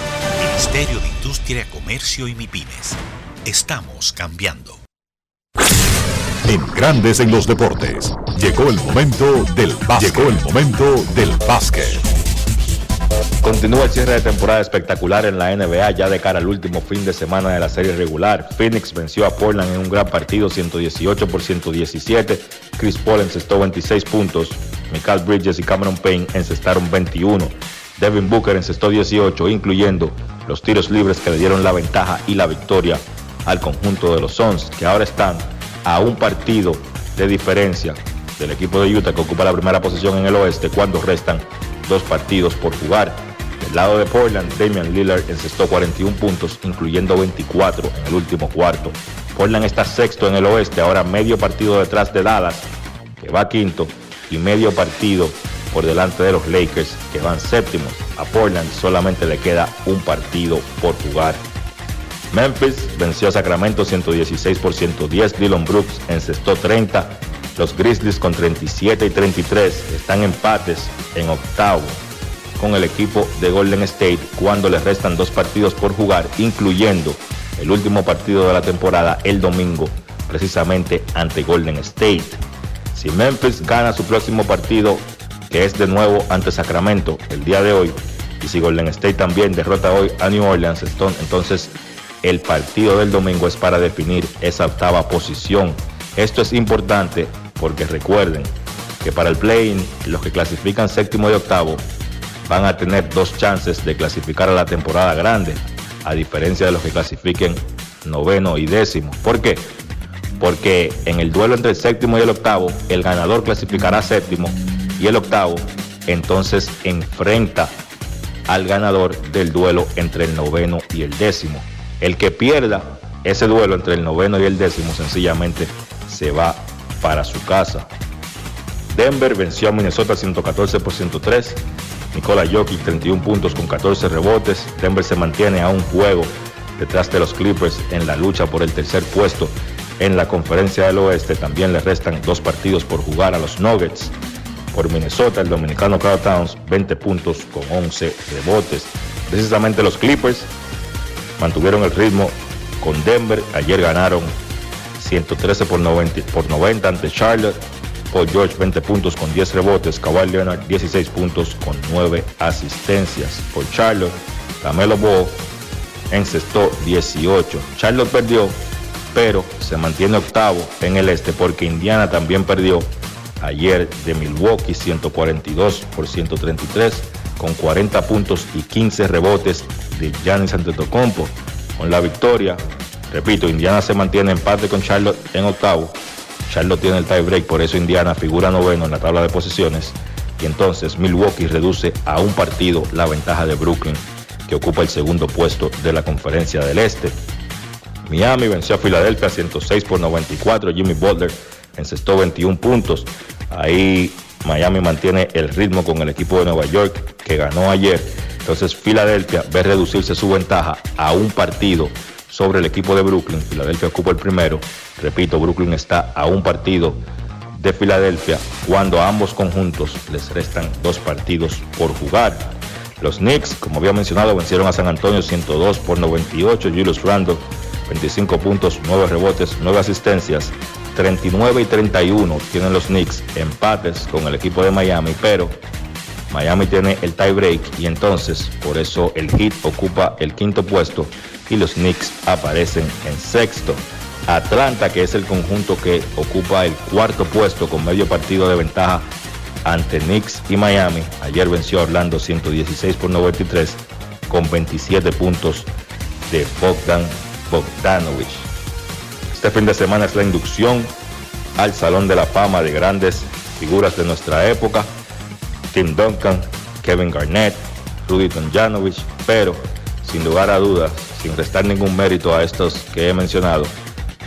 Speaker 9: Ministerio de Industria, Comercio y MIPIMES. Estamos cambiando.
Speaker 4: En Grandes en los Deportes. Llegó el momento del básquet. Llegó el momento del básquet.
Speaker 22: Continúa el cierre de temporada espectacular en la NBA ya de cara al último fin de semana de la serie regular. Phoenix venció a Portland en un gran partido 118 por 117. Chris Paul encestó 26 puntos. Michael Bridges y Cameron Payne encestaron 21. Devin Booker encestó 18, incluyendo los tiros libres que le dieron la ventaja y la victoria al conjunto de los Suns, que ahora están a un partido de diferencia del equipo de Utah que ocupa la primera posición en el oeste cuando restan dos partidos por jugar. Del lado de Portland, Damian Lillard encestó 41 puntos, incluyendo 24 en el último cuarto. Portland está sexto en el oeste, ahora medio partido detrás de Dallas, que va quinto, y medio partido por delante de los Lakers, que van séptimos. A Portland solamente le queda un partido por jugar. Memphis venció a Sacramento 116 por 110. Dylan Brooks encestó 30. Los Grizzlies con 37 y 33 están empates en octavo con el equipo de Golden State cuando les restan dos partidos por jugar, incluyendo el último partido de la temporada el domingo, precisamente ante Golden State. Si Memphis gana su próximo partido, que es de nuevo ante Sacramento el día de hoy, y si Golden State también derrota hoy a New Orleans, entonces el partido del domingo es para definir esa octava posición. Esto es importante porque recuerden que para el play-in los que clasifican séptimo y octavo van a tener dos chances de clasificar a la temporada grande, a diferencia de los que clasifiquen noveno y décimo. ¿Por qué? Porque en el duelo entre el séptimo y el octavo, el ganador clasificará séptimo y el octavo entonces enfrenta al ganador del duelo entre el noveno y el décimo. El que pierda ese duelo entre el noveno y el décimo sencillamente se va para su casa. Denver venció a Minnesota 114 por 103. Nikola Jokic 31 puntos con 14 rebotes. Denver se mantiene a un juego detrás de los Clippers en la lucha por el tercer puesto en la conferencia del oeste. También le restan dos partidos por jugar a los Nuggets. Por Minnesota, el dominicano Carl Towns 20 puntos con 11 rebotes. Precisamente los Clippers mantuvieron el ritmo con Denver. Ayer ganaron 113 por 90, por 90 ante Charlotte. Paul George 20 puntos con 10 rebotes. Kawhi Leonard 16 puntos con 9 asistencias. Por Charlotte, Camelo Ball encestó 18. Charlotte perdió, pero se mantiene octavo en el este porque Indiana también perdió ayer de Milwaukee 142 por 133 con 40 puntos y 15 rebotes de Giannis Antetokounmpo. Con la victoria, repito, Indiana se mantiene en empate con Charlotte en octavo. Charlotte tiene el tie break, por eso Indiana figura noveno en la tabla de posiciones. Y entonces Milwaukee reduce a un partido la ventaja de Brooklyn, que ocupa el segundo puesto de la conferencia del Este. Miami venció a Filadelfia 106 por 94. Jimmy Butler encestó 21 puntos. Ahí Miami mantiene el ritmo con el equipo de Nueva York que ganó ayer. Entonces Filadelfia ve reducirse su ventaja a un partido sobre el equipo de Brooklyn. Filadelfia ocupa el primero. Repito, Brooklyn está a un partido de Filadelfia cuando a ambos conjuntos les restan dos partidos por jugar. Los Knicks, como había mencionado, vencieron a San Antonio 102 por 98. Julius Randle, 25 puntos, 9 rebotes, 9 asistencias. 39 y 31 tienen los Knicks empates con el equipo de Miami, pero Miami tiene el tie break y entonces por eso el Heat ocupa el quinto puesto y los Knicks aparecen en sexto. Atlanta, que es el conjunto que ocupa el cuarto puesto con medio partido de ventaja ante Knicks y Miami. Ayer venció Orlando 116 por 93 con 27 puntos de Bogdan Bogdanovich. Este fin de semana es la inducción al Salón de la Fama de grandes figuras de nuestra época, Tim Duncan, Kevin Garnett, Rudy Tomjanovich, pero sin lugar a dudas, sin restar ningún mérito a estos que he mencionado,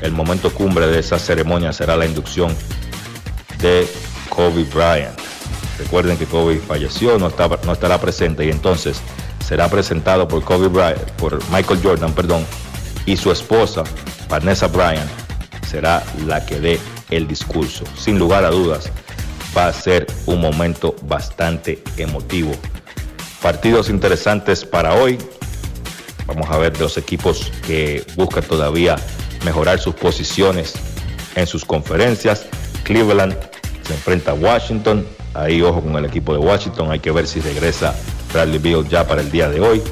Speaker 22: el momento cumbre de esa ceremonia será la inducción de Kobe Bryant. Recuerden que Kobe falleció, no, no estará presente y entonces será presentado por Kobe Bryant, por Michael Jordan, perdón, y su esposa, Vanessa Bryant, será la que dé el discurso. Sin lugar a dudas, va a ser un momento bastante emotivo. Partidos interesantes para hoy. Vamos a ver los equipos que buscan todavía mejorar sus posiciones en sus conferencias. Cleveland se enfrenta a Washington. Ahí ojo con el equipo de Washington. Hay que ver si regresa Bradley Beal ya para el día de hoy.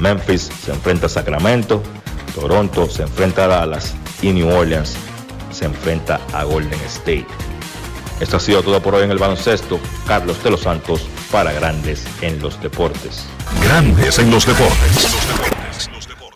Speaker 22: Memphis se enfrenta a Sacramento. Toronto se enfrenta a Dallas. Y New Orleans se enfrenta a Golden State. Esto ha sido todo por hoy en el baloncesto. Carlos de los Santos para Grandes en los Deportes.
Speaker 4: Grandes en los Deportes.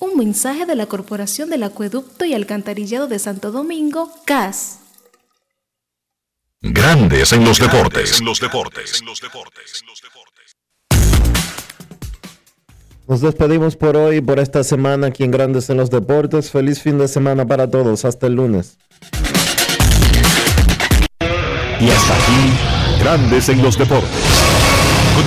Speaker 11: Un mensaje de la Corporación del Acueducto y Alcantarillado de Santo Domingo, CAS.
Speaker 4: Grandes en los deportes. los deportes.
Speaker 1: Nos despedimos por hoy, por esta semana aquí en Grandes en los Deportes. Feliz fin de semana para todos. Hasta el lunes.
Speaker 4: Y hasta aquí, Grandes en los Deportes.